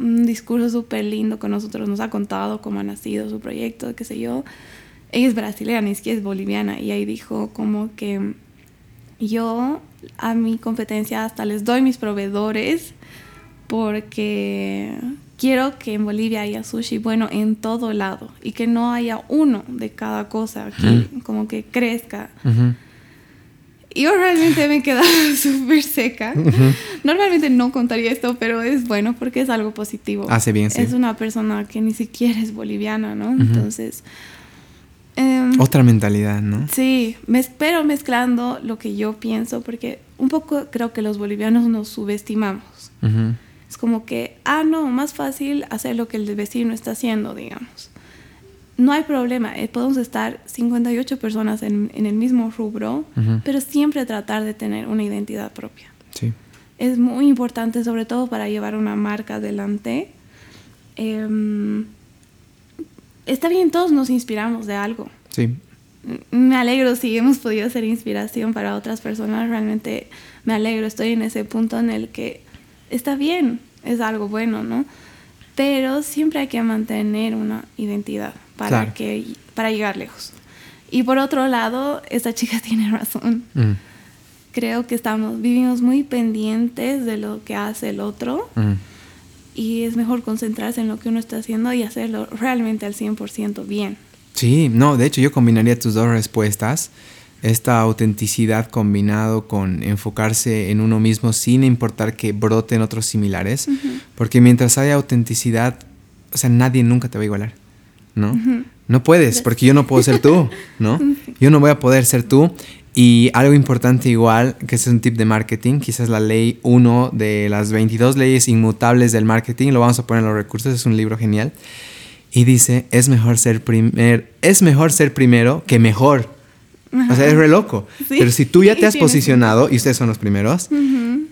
discurso súper lindo con nosotros, nos ha contado cómo ha nacido su proyecto, qué sé yo. Ella es brasileña, ni siquiera es boliviana, y ahí dijo como que yo a mi competencia hasta les doy mis proveedores porque quiero que en Bolivia haya sushi bueno en todo lado y que no haya uno de cada cosa, que como que crezca. Yo realmente me he quedado súper seca. Normalmente no contaría esto, pero es bueno porque es algo positivo. Hace bien, sí. Es una persona que ni siquiera es boliviana, ¿no? Entonces... Em, Otra mentalidad, ¿no? Sí, me espero mezclando lo que yo pienso porque un poco creo que los bolivianos nos subestimamos. Es como que, ah, no, más fácil hacer lo que el vecino está haciendo, digamos. No hay problema, eh, podemos estar 58 personas en, en el mismo rubro, pero siempre tratar de tener una identidad propia. Sí. Es muy importante, sobre todo para llevar una marca adelante. Em, está bien, todos nos inspiramos de algo. Sí. Me alegro si hemos podido ser inspiración para otras personas. Realmente me alegro, estoy en ese punto en el que está bien, es algo bueno, ¿no? Pero siempre hay que mantener una identidad para, que, para llegar lejos. Y por otro lado, esta chica tiene razón. Mm. Creo que estamos, vivimos muy pendientes de lo que hace el otro. Mm. Y es mejor concentrarse en lo que uno está haciendo y hacerlo realmente al 100% bien. Sí, no, de hecho yo combinaría tus dos respuestas esta autenticidad combinado con enfocarse en uno mismo sin importar que broten otros similares, porque mientras haya autenticidad, o sea, nadie nunca te va a igualar, ¿no? No puedes, porque yo no puedo ser tú, ¿no? Yo no voy a poder ser tú. Y algo importante igual, que es un tip de marketing, quizás la ley 1 de las 22 leyes inmutables del marketing, lo vamos a poner en los recursos, es un libro genial. Y dice, es mejor ser, primer, es mejor ser primero que mejor. O sea, es re loco. Pero si tú ya te has posicionado, y ustedes son los primeros,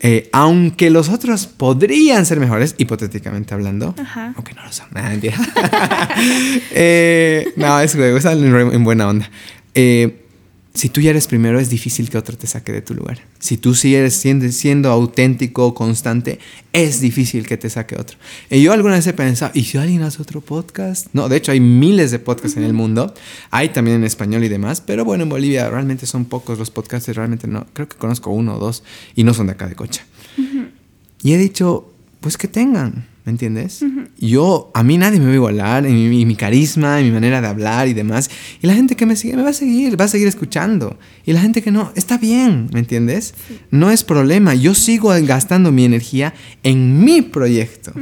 eh, aunque los otros podrían ser mejores, hipotéticamente hablando, aunque no lo son, eh, no, es juego, es en buena onda. Eh, si tú ya eres primero, es difícil que otro te saque de tu lugar. Si tú sigues siendo, siendo auténtico, constante, es difícil que te saque otro. Y yo alguna vez he pensado, ¿y si alguien hace otro podcast? No, de hecho hay miles de podcasts en el mundo. Hay también en español y demás. Pero bueno, en Bolivia realmente son pocos los podcasts. Realmente no. Creo que conozco uno o dos. Y no son de acá de Cocha. Y he dicho, pues que tengan. ¿Me entiendes? Yo, a mí nadie me va a igualar en mi, mi, carisma, en mi manera de hablar y demás. Y la gente que me sigue me va a seguir, va a seguir escuchando. Y la gente que no, está bien, ¿me entiendes? No es problema. Yo sigo gastando mi energía en mi proyecto,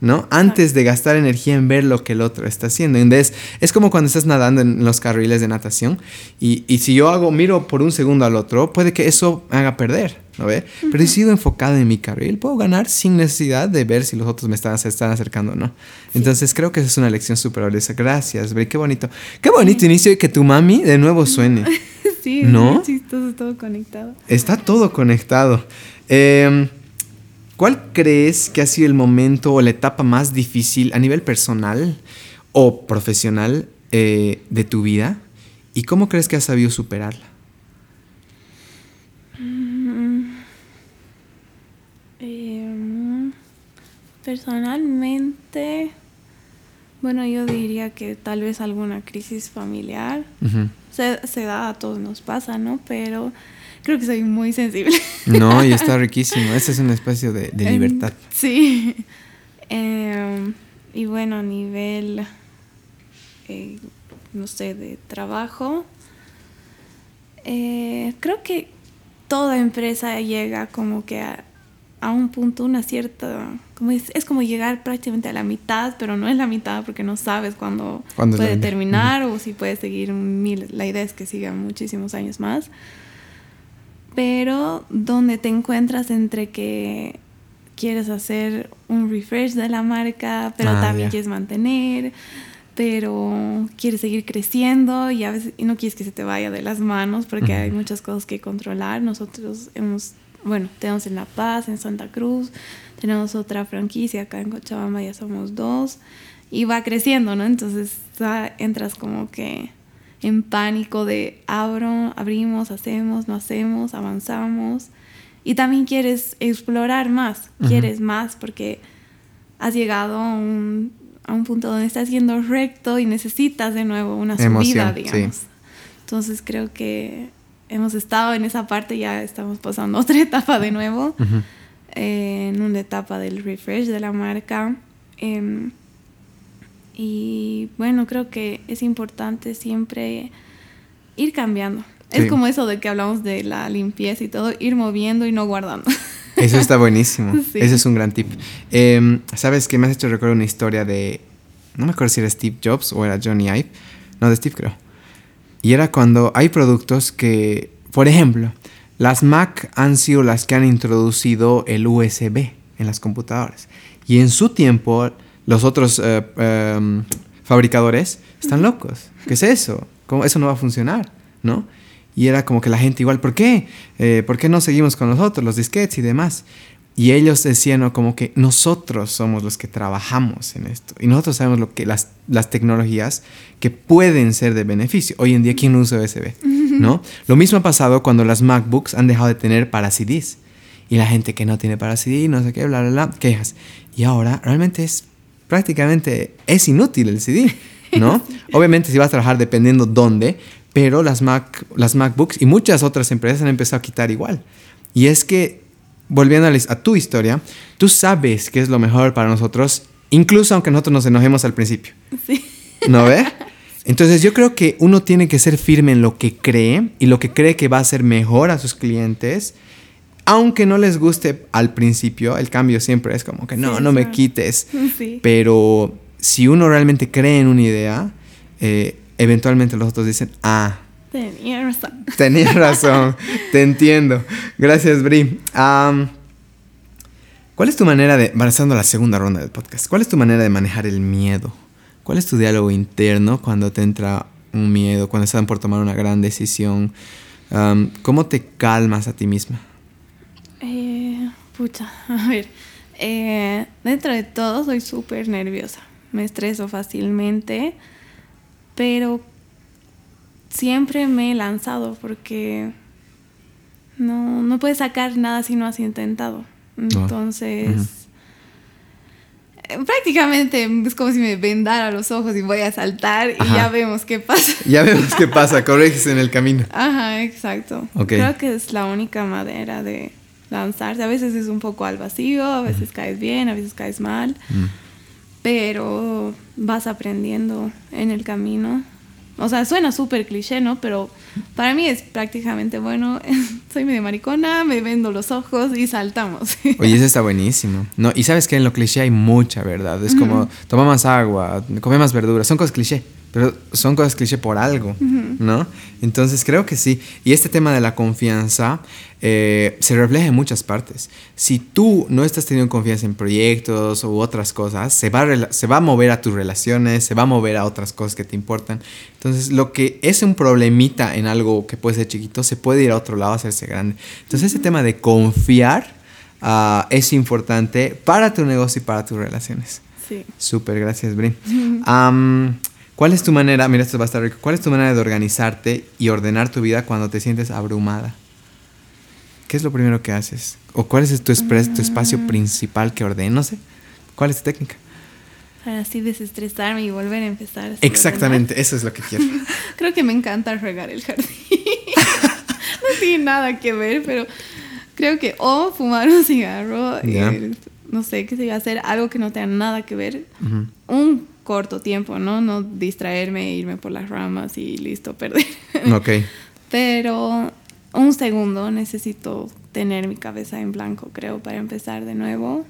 ¿no? Antes de gastar energía en ver lo que el otro está haciendo. Entonces, es como cuando estás nadando en los carriles de natación y, y si yo hago, miro por un segundo al otro, puede que eso haga perder. ¿No ve? Pero si sigo enfocado en mi carril, puedo ganar sin necesidad de ver si los otros me están, se están acercando o no. Entonces creo que esa es una lección súper valiosa. Gracias, Qué bonito. Qué bonito inicio y que tu mami de nuevo suene. sí, ¿no? es chistoso, todo conectado. Está todo conectado. Em, ¿Cuál crees que ha sido el momento o la etapa más difícil a nivel personal o profesional eh, de tu vida? ¿Y cómo crees que has sabido superarla? Personalmente, bueno, yo diría que tal vez alguna crisis familiar. se, da, a todos nos pasa, ¿no? Pero creo que soy muy sensible. No, y está riquísimo. Ese es un espacio de, libertad. sí. Em, y bueno, a nivel, eh, no sé, de trabajo, eh, creo que toda empresa llega como que a, a un punto, una cierta, como es, es, como llegar prácticamente a la mitad, pero no es la mitad porque no sabes cuándo puede terminar o si puede seguir mil, la idea es que siga muchísimos años más. Pero donde te encuentras entre que quieres hacer un refresh de la marca, pero ah, también quieres mantener, pero quieres seguir creciendo y a veces y no quieres que se te vaya de las manos porque hay muchas cosas que controlar. Nosotros hemos bueno, tenemos en La Paz, en Santa Cruz, tenemos otra franquicia acá en Cochabamba, ya somos dos, y va creciendo, ¿no? Entonces entras como que en pánico de abro, abrimos, hacemos, no hacemos, avanzamos. Y también quieres explorar más, quieres más porque has llegado a un, a un, punto donde estás yendo recto y necesitas de nuevo una subida, digamos. Entonces creo que hemos estado en esa parte, ya estamos pasando otra etapa de nuevo, eh, en una etapa del refresh de la marca. Em, y bueno, creo que es importante siempre ir cambiando. Es como eso de que hablamos de la limpieza y todo, ir moviendo y no guardando. Eso está buenísimo. Ese es un gran tip. Em, ¿Sabes qué me has hecho recordar una historia de... No me acuerdo si era Steve Jobs o era Johnny Ive. No, de Steve creo. Y era cuando hay productos que, por ejemplo, las Mac han sido las que han introducido el USB en las computadoras. Y en su tiempo los otros eh, em, fabricadores están locos. ¿Qué es eso? ¿Cómo? Eso no va a funcionar, ¿no? Y era como que la gente igual, ¿por qué? Eh, ¿Por qué no seguimos con nosotros, los disquetes y demás? Y ellos decían como que nosotros somos los que trabajamos en esto. Y nosotros sabemos lo que las, las tecnologías que pueden ser de beneficio. Hoy en día, ¿quién usa USB? ¿No? Lo mismo ha pasado cuando las MacBooks han dejado de tener para CDs. Y la gente que no tiene para CD, no sé qué, bla, bla, bla, quejas. Y ahora realmente es prácticamente es inútil el CD, ¿no? Obviamente si vas a trabajar dependiendo dónde, pero las, Mac, las MacBooks y muchas otras empresas han empezado a quitar igual. Y es que, volviendo a, tu historia, tú sabes qué es lo mejor para nosotros, incluso aunque nosotros nos enojemos al principio. Sí. ¿No ve? Entonces yo creo que uno tiene que ser firme en lo que cree y lo que cree que va a ser mejor a sus clientes aunque no les guste al principio, el cambio siempre es como que no, no me quites. Pero si uno realmente cree en una idea, eh, eventualmente los otros dicen, ah. Tenía razón. Tenía razón, te entiendo. Gracias, Bri. ¿Cuál es tu manera de, pasando a la segunda ronda del podcast, cuál es tu manera de manejar el miedo? ¿Cuál es tu diálogo interno cuando te entra un miedo, cuando están por tomar una gran decisión? ¿Cómo te calmas a ti misma? Eh, pucha, a ver. Eh, dentro de todo soy súper nerviosa. Me estreso fácilmente, pero siempre me he lanzado porque no, no puedes sacar nada si no has intentado. Entonces, eh, prácticamente es como si me vendara los ojos y voy a saltar y ya vemos qué pasa. Ya vemos qué pasa, corriges en el camino. Ajá, exacto. Creo que es la única manera de lanzarse. A veces es un poco al vacío, a veces caes bien, a veces caes mal, pero vas aprendiendo en el camino. O sea, suena súper cliché, ¿no? Pero para mí es prácticamente, bueno, soy medio maricona, me vendo los ojos y saltamos. Oye, eso está buenísimo. No, y sabes que en lo cliché hay mucha verdad. Es como, toma más agua, come más verduras, son cosas cliché pero son cosas cliché por algo, ¿no? Entonces creo que sí. Y este tema de la confianza eh, se refleja en muchas partes. Si tú no estás teniendo confianza en proyectos u otras cosas, se va, a se va a mover a tus relaciones, se va a mover a otras cosas que te importan. Entonces lo que es un problemita en algo que puede ser chiquito, se puede ir a otro lado, a hacerse grande. Entonces ese tema de confiar ah, es importante para tu negocio y para tus relaciones. Sí. Súper, gracias, Brin. ¿Cuál es tu manera, mira esto va a estar rico, cuál es tu manera de organizarte y ordenar tu vida cuando te sientes abrumada? ¿Qué es lo primero que haces? ¿O cuál es tu, tu espacio mm. principal que ordenas? No sé. ¿Cuál es tu técnica? Para así desestresarme y volver a empezar. Exactamente, eso es lo que quiero. Creo que me encanta regar el jardín. no tiene nada que ver, pero creo que o fumar un cigarro, eh, no sé, qué sé, hacer algo que no tenga nada que ver. Un corto tiempo, ¿no? No distraerme, irme por las ramas y listo, perder. Ok. Pero un segundo necesito tener mi cabeza en blanco, creo, para empezar de nuevo.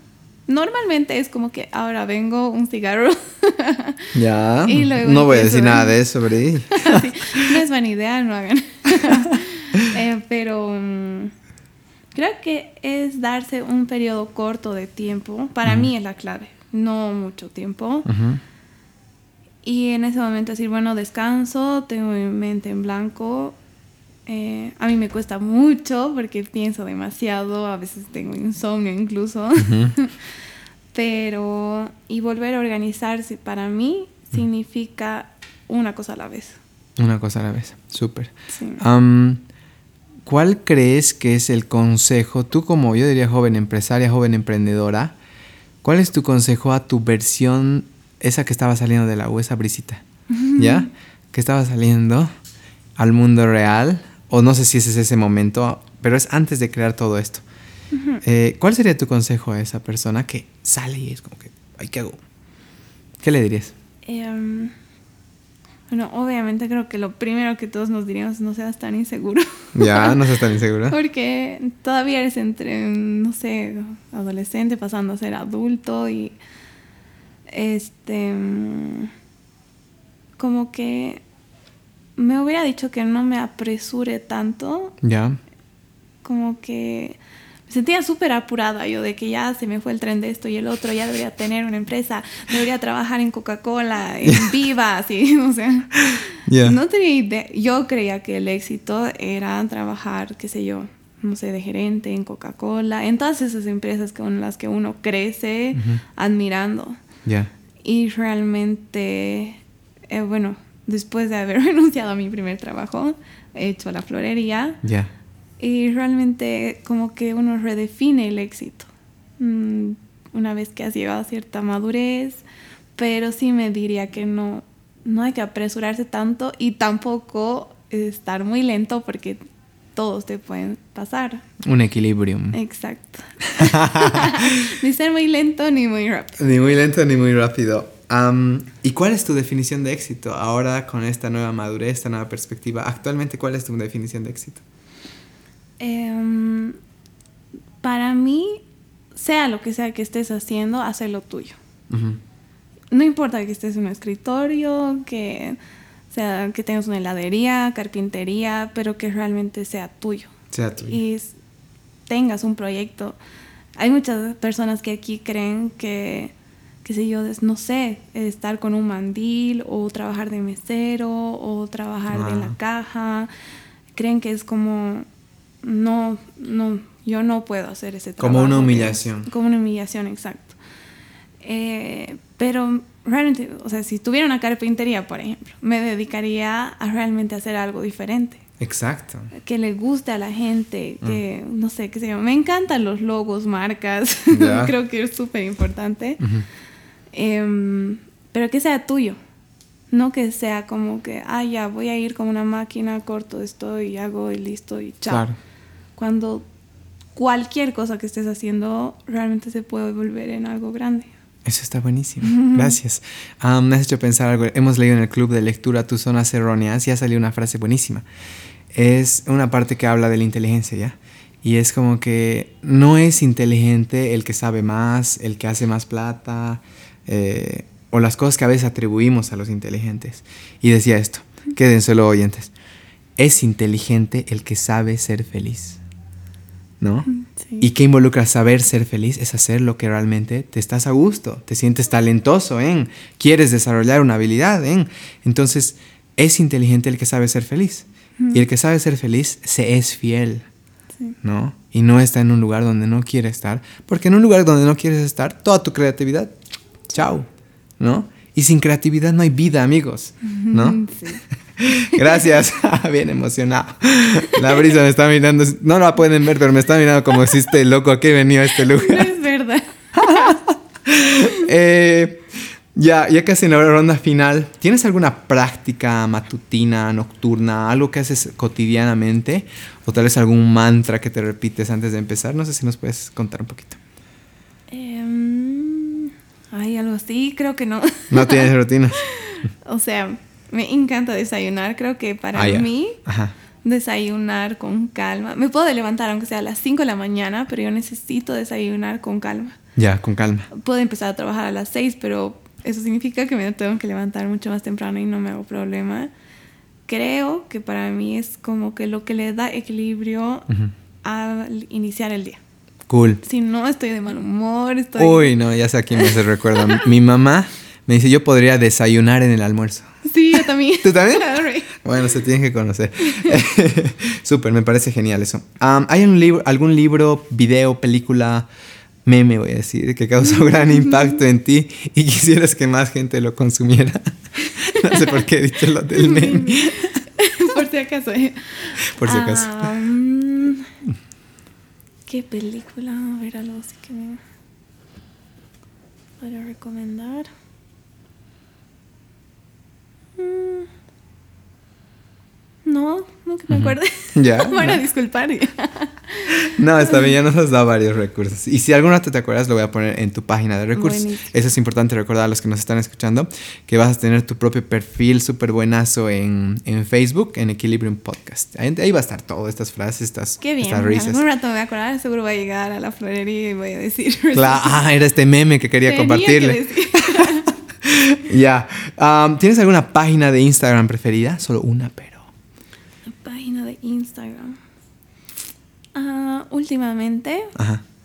Normalmente es como que ahora vengo un cigarro. Ya. no voy a decir nada de eso, Bri. no es buena idea, no hagan. Eh, pero mm, creo que es darse un periodo corto de tiempo. Para mí es la clave. No mucho tiempo. Y en ese momento decir, bueno, descanso, tengo mi mente en blanco Eh, a mí me cuesta mucho porque pienso demasiado, a veces tengo insomnio incluso. Pero, y volver a organizarse para mí significa una cosa a la vez. Una cosa a la vez, súper. ¿Cuál crees que es el consejo, tú como yo diría joven empresaria, joven emprendedora, cuál es tu consejo a tu versión, esa que estaba saliendo de la U, esa brisita, ¿ya? Que estaba saliendo al mundo real, o no sé si ese es ese momento, pero es antes de crear todo esto. Eh, ¿Cuál sería tu consejo a esa persona que sale y es como que, ay, ¿qué hago? ¿Qué le dirías? Em, bueno, obviamente creo que lo primero que todos nos diríamos no seas tan inseguro. Ya, no seas tan inseguro. Porque todavía eres entre, no sé, adolescente pasando a ser adulto y este como que me hubiera dicho que no me apresure tanto. Ya. Como que sentía súper apurada yo de que ya se me fue el tren de esto y el otro, ya debería tener una empresa, debería trabajar en Coca-Cola, en Viva, así, o sea, no tenía idea. Yo creía que el éxito era trabajar, qué sé yo, no sé, de gerente en Coca-Cola, en todas esas empresas con las que uno crece admirando. Y realmente, eh, bueno, después de haber renunciado a mi primer trabajo, he hecho la florería. Ya. Y realmente como que uno redefine el éxito mm, una vez que has llegado a cierta madurez, pero sí me diría que no, no hay que apresurarse tanto y tampoco estar muy lento porque todos te pueden pasar. Un equilibrio. Exacto. ni ser muy lento ni muy rápido. Ni muy lento ni muy rápido. ¿Y cuál es tu definición de éxito ahora con esta nueva madurez, esta nueva perspectiva? Actualmente, ¿cuál es tu definición de éxito? Em, para mí, sea lo que sea que estés haciendo, hacer lo tuyo. No importa que estés en un escritorio, que, sea, que tengas una heladería, carpintería, pero que realmente sea tuyo. Sea tuyo. Y tengas un proyecto. Hay muchas personas que aquí creen que, qué sé yo, no sé, estar con un mandil o trabajar de mesero o trabajar en la ah. caja. Creen que es como no, no, yo no puedo hacer ese trabajo. Como una humillación. como una humillación, exacto. Eh, pero realmente, o sea, si tuviera una carpintería, por ejemplo, me dedicaría a realmente hacer algo diferente. Exacto. Que le guste a la gente, mm. que, no sé, qué se llama. Me encantan los logos, marcas. Creo que es súper importante. Em, pero que sea tuyo. No que sea como que, ah, ya, voy a ir con una máquina, corto esto y hago y listo y chao. Claro cuando cualquier cosa que estés haciendo realmente se puede volver en algo grande. Eso está buenísimo. Gracias. me has hecho pensar algo. Hemos leído en el club de lectura Tus zonas erróneas y ha salido una frase buenísima. Es una parte que habla de la inteligencia, ¿ya? Y es como que no es inteligente el que sabe más, el que hace más plata, eh, o las cosas que a veces atribuimos a los inteligentes. Y decía esto, quédenselo oyentes. Es inteligente el que sabe ser feliz. ¿No? ¿Y qué involucra saber ser feliz? Es hacer lo que realmente te estás a gusto, te sientes talentoso, ¿eh? quieres desarrollar una habilidad. ¿eh? Entonces, es inteligente el que sabe ser feliz. Y el que sabe ser feliz se es fiel, ¿no? Y no está en un lugar donde no quiere estar, porque en un lugar donde no quieres estar, toda tu creatividad, chao, ¿no? Y sin creatividad no hay vida, amigos, ¿no? Sí. Gracias. Bien emocionado. La brisa me está mirando. No la pueden ver, pero me está mirando como si este loco aquí venía a este lugar. No es verdad. Eh, ya, ya casi en la ronda final, ¿tienes alguna práctica matutina, nocturna, algo que haces cotidianamente? ¿O tal vez algún mantra que te repites antes de empezar? No sé si nos puedes contar un poquito. Eh, ay, algo así, creo que no. ¿No tienes rutina? o sea, me encanta desayunar. Creo que para ah, mí, desayunar con calma. Me puedo levantar aunque sea a las 5 de la mañana, pero yo necesito desayunar con calma. Ya, con calma. Puedo empezar a trabajar a las 6, pero eso significa que me tengo que levantar mucho más temprano y no me hago problema. Creo que para mí es como que lo que le da equilibrio al iniciar el día. Cool. Si no, estoy de mal humor. Estoy... Uy, no, ya sé a quién me hace recuerdo. Mi mamá me dice, yo podría desayunar en el almuerzo. Sí, Yo también. ¿Tú también? bueno, se tienen que conocer. Súper, me parece genial eso. ¿Hay un libro, algún libro, video, película, meme, voy a decir, que causó gran impacto en ti y quisieras que más gente lo consumiera? no sé por qué he dicho lo del meme. por si acaso. Por si acaso. ¿Qué película? A ver, algo así que me... Para recomendar. Mm. No, no que me acuerde. Ya. bueno, disculpar. no, está bien, ya nos has dado varios recursos. Y si alguno te, te acuerdas, lo voy a poner en tu página de recursos. Eso es importante recordar a los que nos están escuchando, que vas a tener tu propio perfil súper buenazo en, en, Facebook, en Equilibrium Podcast. Ahí, va a estar todo, estas frases, estas, Qué bien. estas risas. Un rato me voy a acordar, seguro voy a llegar a la florería y voy a decir. Claro, ah, era este meme que quería compartirle. ya. ¿Tienes alguna página de Instagram preferida? Solo una, pero. Página de Instagram. Uh, últimamente,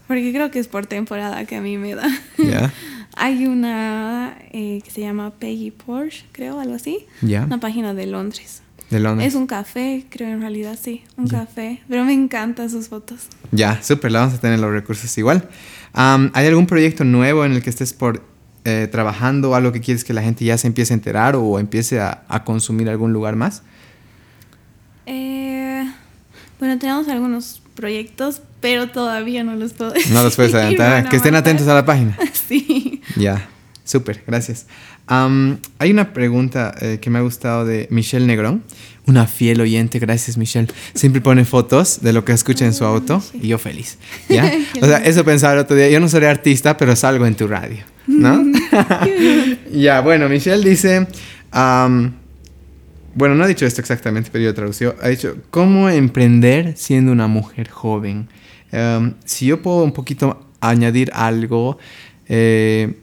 porque creo que es por temporada que a mí me da. Hay una eh, que se llama Peggy Porsche, creo, algo así. Una página de Londres. De Londres. Es un café, creo en realidad, sí, un café. Pero me encantan sus fotos. Ya, súper, la vamos a tener los recursos igual. ¿Hay algún proyecto nuevo en el que estés por eh, trabajando, algo que quieres que la gente ya se empiece a enterar o empiece a, a consumir algún lugar más? Eh, bueno, tenemos algunos proyectos, pero todavía no los puedo decir. No los puedes adelantar. que estén atentos a la página. sí. Ya, súper, gracias. hay una pregunta eh, que me ha gustado de Michelle Negrón, una fiel oyente, gracias Michelle. Siempre pone fotos de lo que escucha en su auto y yo feliz. ¿ya? o sea, eso pensaba el otro día, yo no soy artista, pero salgo en tu radio, ¿no? ya, bueno, Michelle dice... Bueno, no ha dicho esto exactamente, pero yo tradució. Ha dicho, ¿cómo emprender siendo una mujer joven? Em, si yo puedo un poquito añadir algo, eh,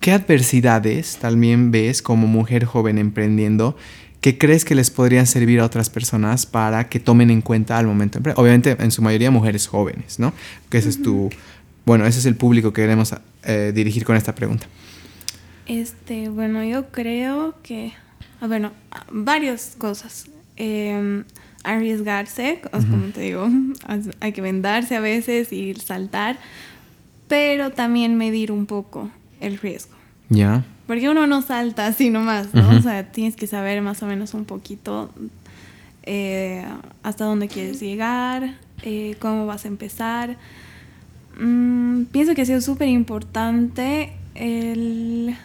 ¿qué adversidades también ves como mujer joven emprendiendo que crees que les podrían servir a otras personas para que tomen en cuenta al momento de emprender? Obviamente, en su mayoría mujeres jóvenes, ¿no? Que ese es tu... Bueno, ese es el público que queremos eh, dirigir con esta pregunta. Este, bueno, yo creo que Ah, bueno, varias cosas. Em, arriesgarse, como te digo, hay que vendarse a veces y saltar, pero también medir un poco el riesgo. Ya. Porque uno no salta así nomás, ¿no? O sea, tienes que saber más o menos un poquito eh, hasta dónde quieres llegar, eh, cómo vas a empezar. Mm, pienso que ha sido súper importante el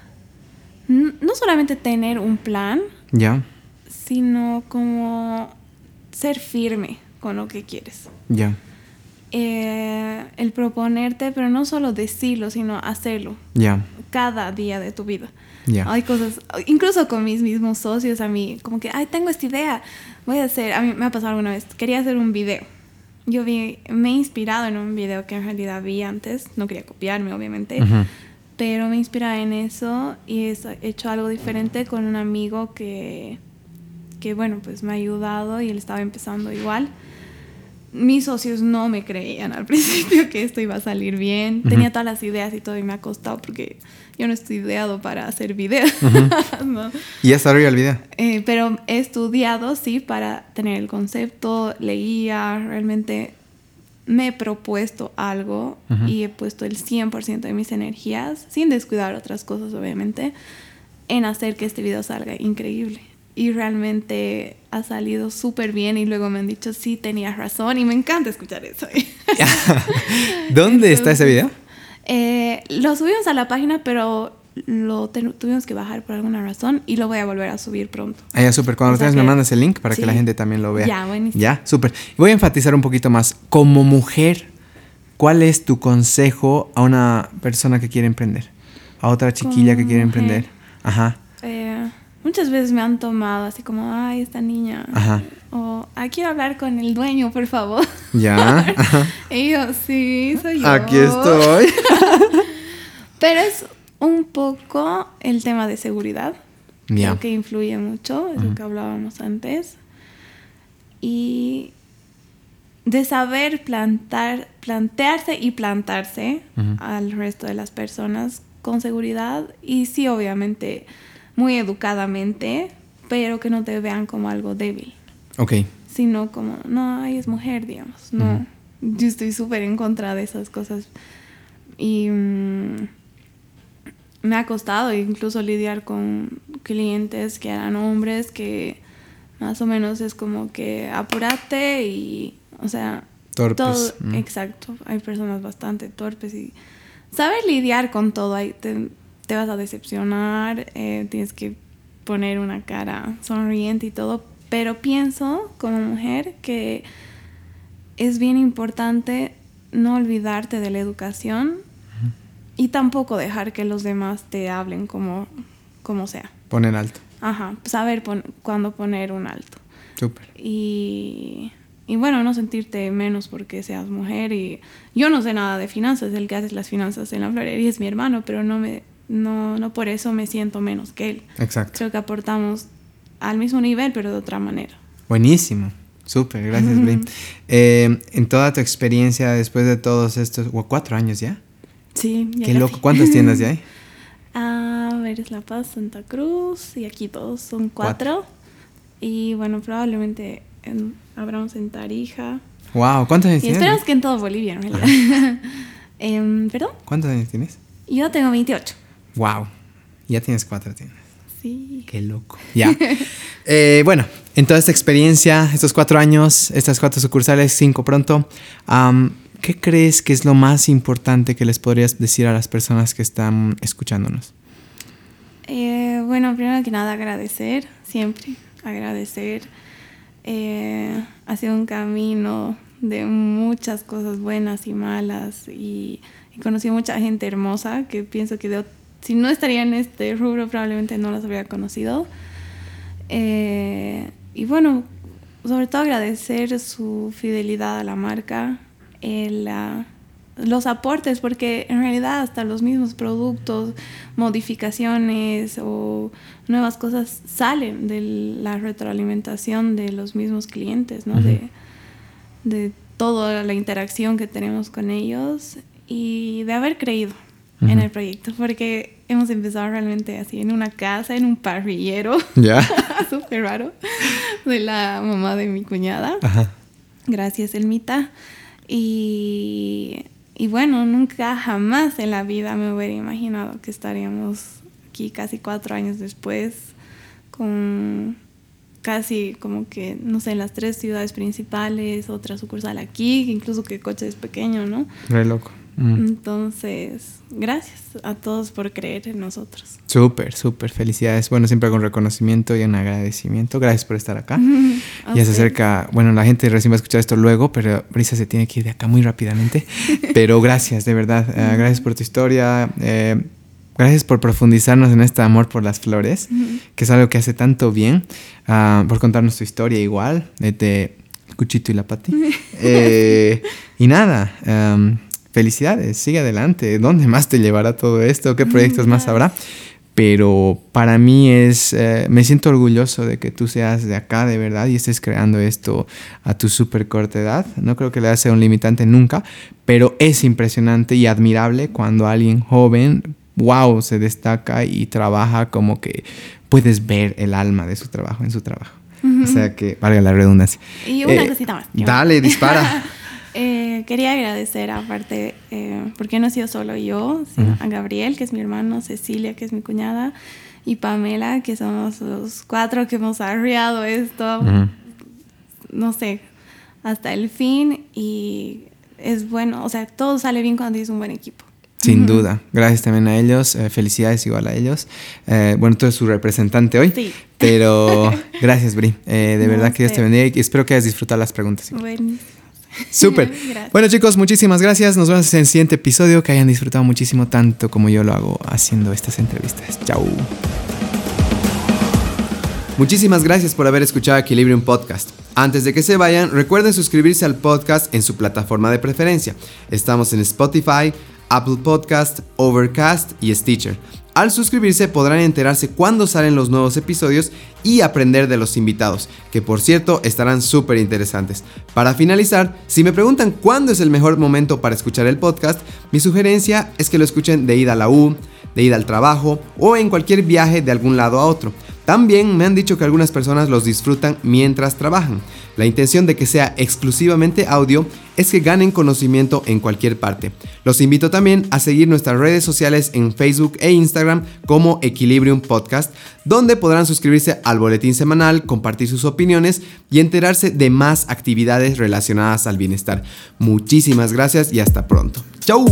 no solamente tener un plan, ya, sino como ser firme con lo que quieres. Ya. Eh, el proponerte, pero no solo decirlo, sino hacerlo. Ya. Cada día de tu vida. Ya. Hay cosas, incluso con mis mismos socios, a mí, como que, ay, tengo esta idea, voy a hacer, a mí me ha pasado alguna vez, quería hacer un video. Yo vi, me he inspirado en un video que en realidad vi antes, no quería copiarme, obviamente pero me inspira en eso y he hecho algo diferente con un amigo que, que, bueno, pues me ha ayudado y él estaba empezando igual. Mis socios no me creían al principio que esto iba a salir bien. Tenía todas las ideas y todo y me ha costado porque yo no estoy ideado para hacer videos. ¿Y ya salió el video? Eh, pero he estudiado, sí, para tener el concepto, leía, realmente me he propuesto algo y he puesto el 100% de mis energías, sin descuidar otras cosas obviamente, en hacer que este video salga increíble. Y realmente ha salido súper bien y luego me han dicho, sí, tenías razón y me encanta escuchar eso. ¿Dónde está ese video? Eh, lo subimos a la página, pero lo tuvimos que bajar por alguna razón y lo voy a volver a subir pronto. Ah, ya, súper. Cuando ustedes me mandas el link para que la gente también lo vea. Ya, buenísimo. Ya, súper. Voy a enfatizar un poquito más. Como mujer, ¿cuál es tu consejo a una persona que quiere emprender? A otra chiquilla que quiere emprender. Ajá. Muchas veces me han tomado así como, ay, esta niña. Ajá. O, ah, quiero hablar con el dueño, por favor. Ya. y yo, sí, soy yo. Aquí estoy. Pero es un poco el tema de seguridad, creo que influye mucho, es lo que hablábamos antes. Y de saber plantar, plantearse y plantarse al resto de las personas con seguridad. Y sí, obviamente, muy educadamente, pero que no te vean como algo débil. Ok. Sino como, no, ahí es mujer, digamos. No, yo estoy súper en contra de esas cosas. Y mm, me ha costado incluso lidiar con clientes que eran hombres que más o menos es como que apurate y, o sea, Torpes. todo, exacto, hay personas bastante torpes y sabes lidiar con todo, te, te vas a decepcionar, eh, tienes que poner una cara sonriente y todo, pero pienso como mujer que es bien importante no olvidarte de la educación y tampoco dejar que los demás te hablen como, como sea. Poner alto. Ajá, saber pon cuándo poner un alto. Súper. Y, y bueno, no sentirte menos porque seas mujer. Y yo no sé nada de finanzas, el que hace las finanzas en la florería es mi hermano, pero no, me, no, no por eso me siento menos que él. Exacto. Creo que aportamos al mismo nivel, pero de otra manera. Buenísimo. Súper, gracias, Bri. Eh, en toda tu experiencia después de todos estos, o cuatro años ya. Sí, ya Qué casi. loco. ¿Cuántas tiendas ya hay? A ver, es La Paz, Santa Cruz y aquí todos son cuatro. Y bueno, probablemente en, abramos en Tarija. Wow, ¿cuántos años Y tienes? esperamos que en todo Bolivia, realidad. Em, ¿Perdón? ¿Cuántos años tienes? Yo tengo 28. Wow. Ya tienes cuatro tiendas. Sí. Qué loco. Ya. Eh, bueno, en toda esta experiencia, estos cuatro años, estas cuatro sucursales, cinco pronto, ¿qué crees que es lo más importante que les podrías decir a las personas que están escuchándonos? Eh, bueno, primero que nada agradecer, siempre agradecer. Eh, ha sido un camino de muchas cosas buenas y malas y he conocido mucha gente hermosa que pienso que de si no estaría en este rubro probablemente no las habría conocido. Eh, y bueno, sobre todo agradecer su fidelidad a la marca, el, ah, los aportes, porque en realidad hasta los mismos productos, modificaciones o nuevas cosas salen de la retroalimentación de los mismos clientes, ¿no? De, de toda la interacción que tenemos con ellos y de haber creído en el proyecto, porque hemos empezado realmente así, en una casa, en un parrillero, ¿Ya? súper raro, de la mamá de mi cuñada. Ajá. Gracias, Elmita. Y, y bueno, nunca jamás en la vida me hubiera imaginado que estaríamos aquí casi cuatro años después, con casi como que, no sé, en las tres ciudades principales, otra sucursal aquí, incluso que el coche es pequeño, ¿no? Re loco. Mm. Entonces, gracias a todos por creer en nosotros. Súper, súper. Felicidades. Bueno, siempre con reconocimiento y un agradecimiento. Gracias por estar acá. Ya se acerca, bueno, la gente recién va a escuchar esto luego, pero Brisa se tiene que ir de acá muy rápidamente. Pero gracias, de verdad. Eh, gracias por tu historia. eh, gracias por profundizarnos en este amor por las flores, que es algo que hace tanto bien. ah, por contarnos tu historia igual, de Cuchito y la Pati. Eh, y nada, em, felicidades, sigue adelante. ¿Dónde más te llevará todo esto? ¿Qué proyectos más habrá? pero para mí es, eh, me siento orgulloso de que tú seas de acá de verdad y estés creando esto a tu súper corta edad. No creo que le sea un limitante nunca, pero es impresionante y admirable cuando alguien joven, wow, se destaca y trabaja como que puedes ver el alma de su trabajo en su trabajo. O sea que, valga la redundancia. Y una Eh, cosita más. Dale, dispara. Eh, quería agradecer aparte, eh, porque no he sido solo yo, sino a Gabriel, que es mi hermano, Cecilia, que es mi cuñada, y Pamela, que somos los cuatro que hemos arriado esto, no sé, hasta el fin. Y es bueno, o sea, todo sale bien cuando es un buen equipo. Sin duda. Gracias también a ellos. eh, felicidades igual a ellos. Eh, bueno, tú eres su representante hoy. Sí. Pero gracias, Bri. Eh, de No, verdad que Dios te bendiga y espero que hayas disfrutado las preguntas. Buenísimo. Súper. Bueno, chicos, muchísimas gracias. Nos vemos en el siguiente episodio. Que hayan disfrutado muchísimo tanto como yo lo hago haciendo estas entrevistas. Chau. Muchísimas gracias por haber escuchado Equilibrium Podcast. Antes de que se vayan, recuerden suscribirse al podcast en su plataforma de preferencia. Estamos en Spotify, Apple Podcast, Overcast y Stitcher. Al suscribirse podrán enterarse cuándo salen los nuevos episodios y aprender de los invitados, que por cierto estarán súper interesantes. Para finalizar, si me preguntan cuándo es el mejor momento para escuchar el podcast, mi sugerencia es que lo escuchen de ida a la U, de ida al trabajo o en cualquier viaje de algún lado a otro. También me han dicho que algunas personas los disfrutan mientras trabajan. La intención de que sea exclusivamente audio es que ganen conocimiento en cualquier parte. Los invito también a seguir nuestras redes sociales en Facebook e Instagram como Equilibrium Podcast, donde podrán suscribirse al boletín semanal, compartir sus opiniones y enterarse de más actividades relacionadas al bienestar. Muchísimas gracias y hasta pronto. ¡Chau!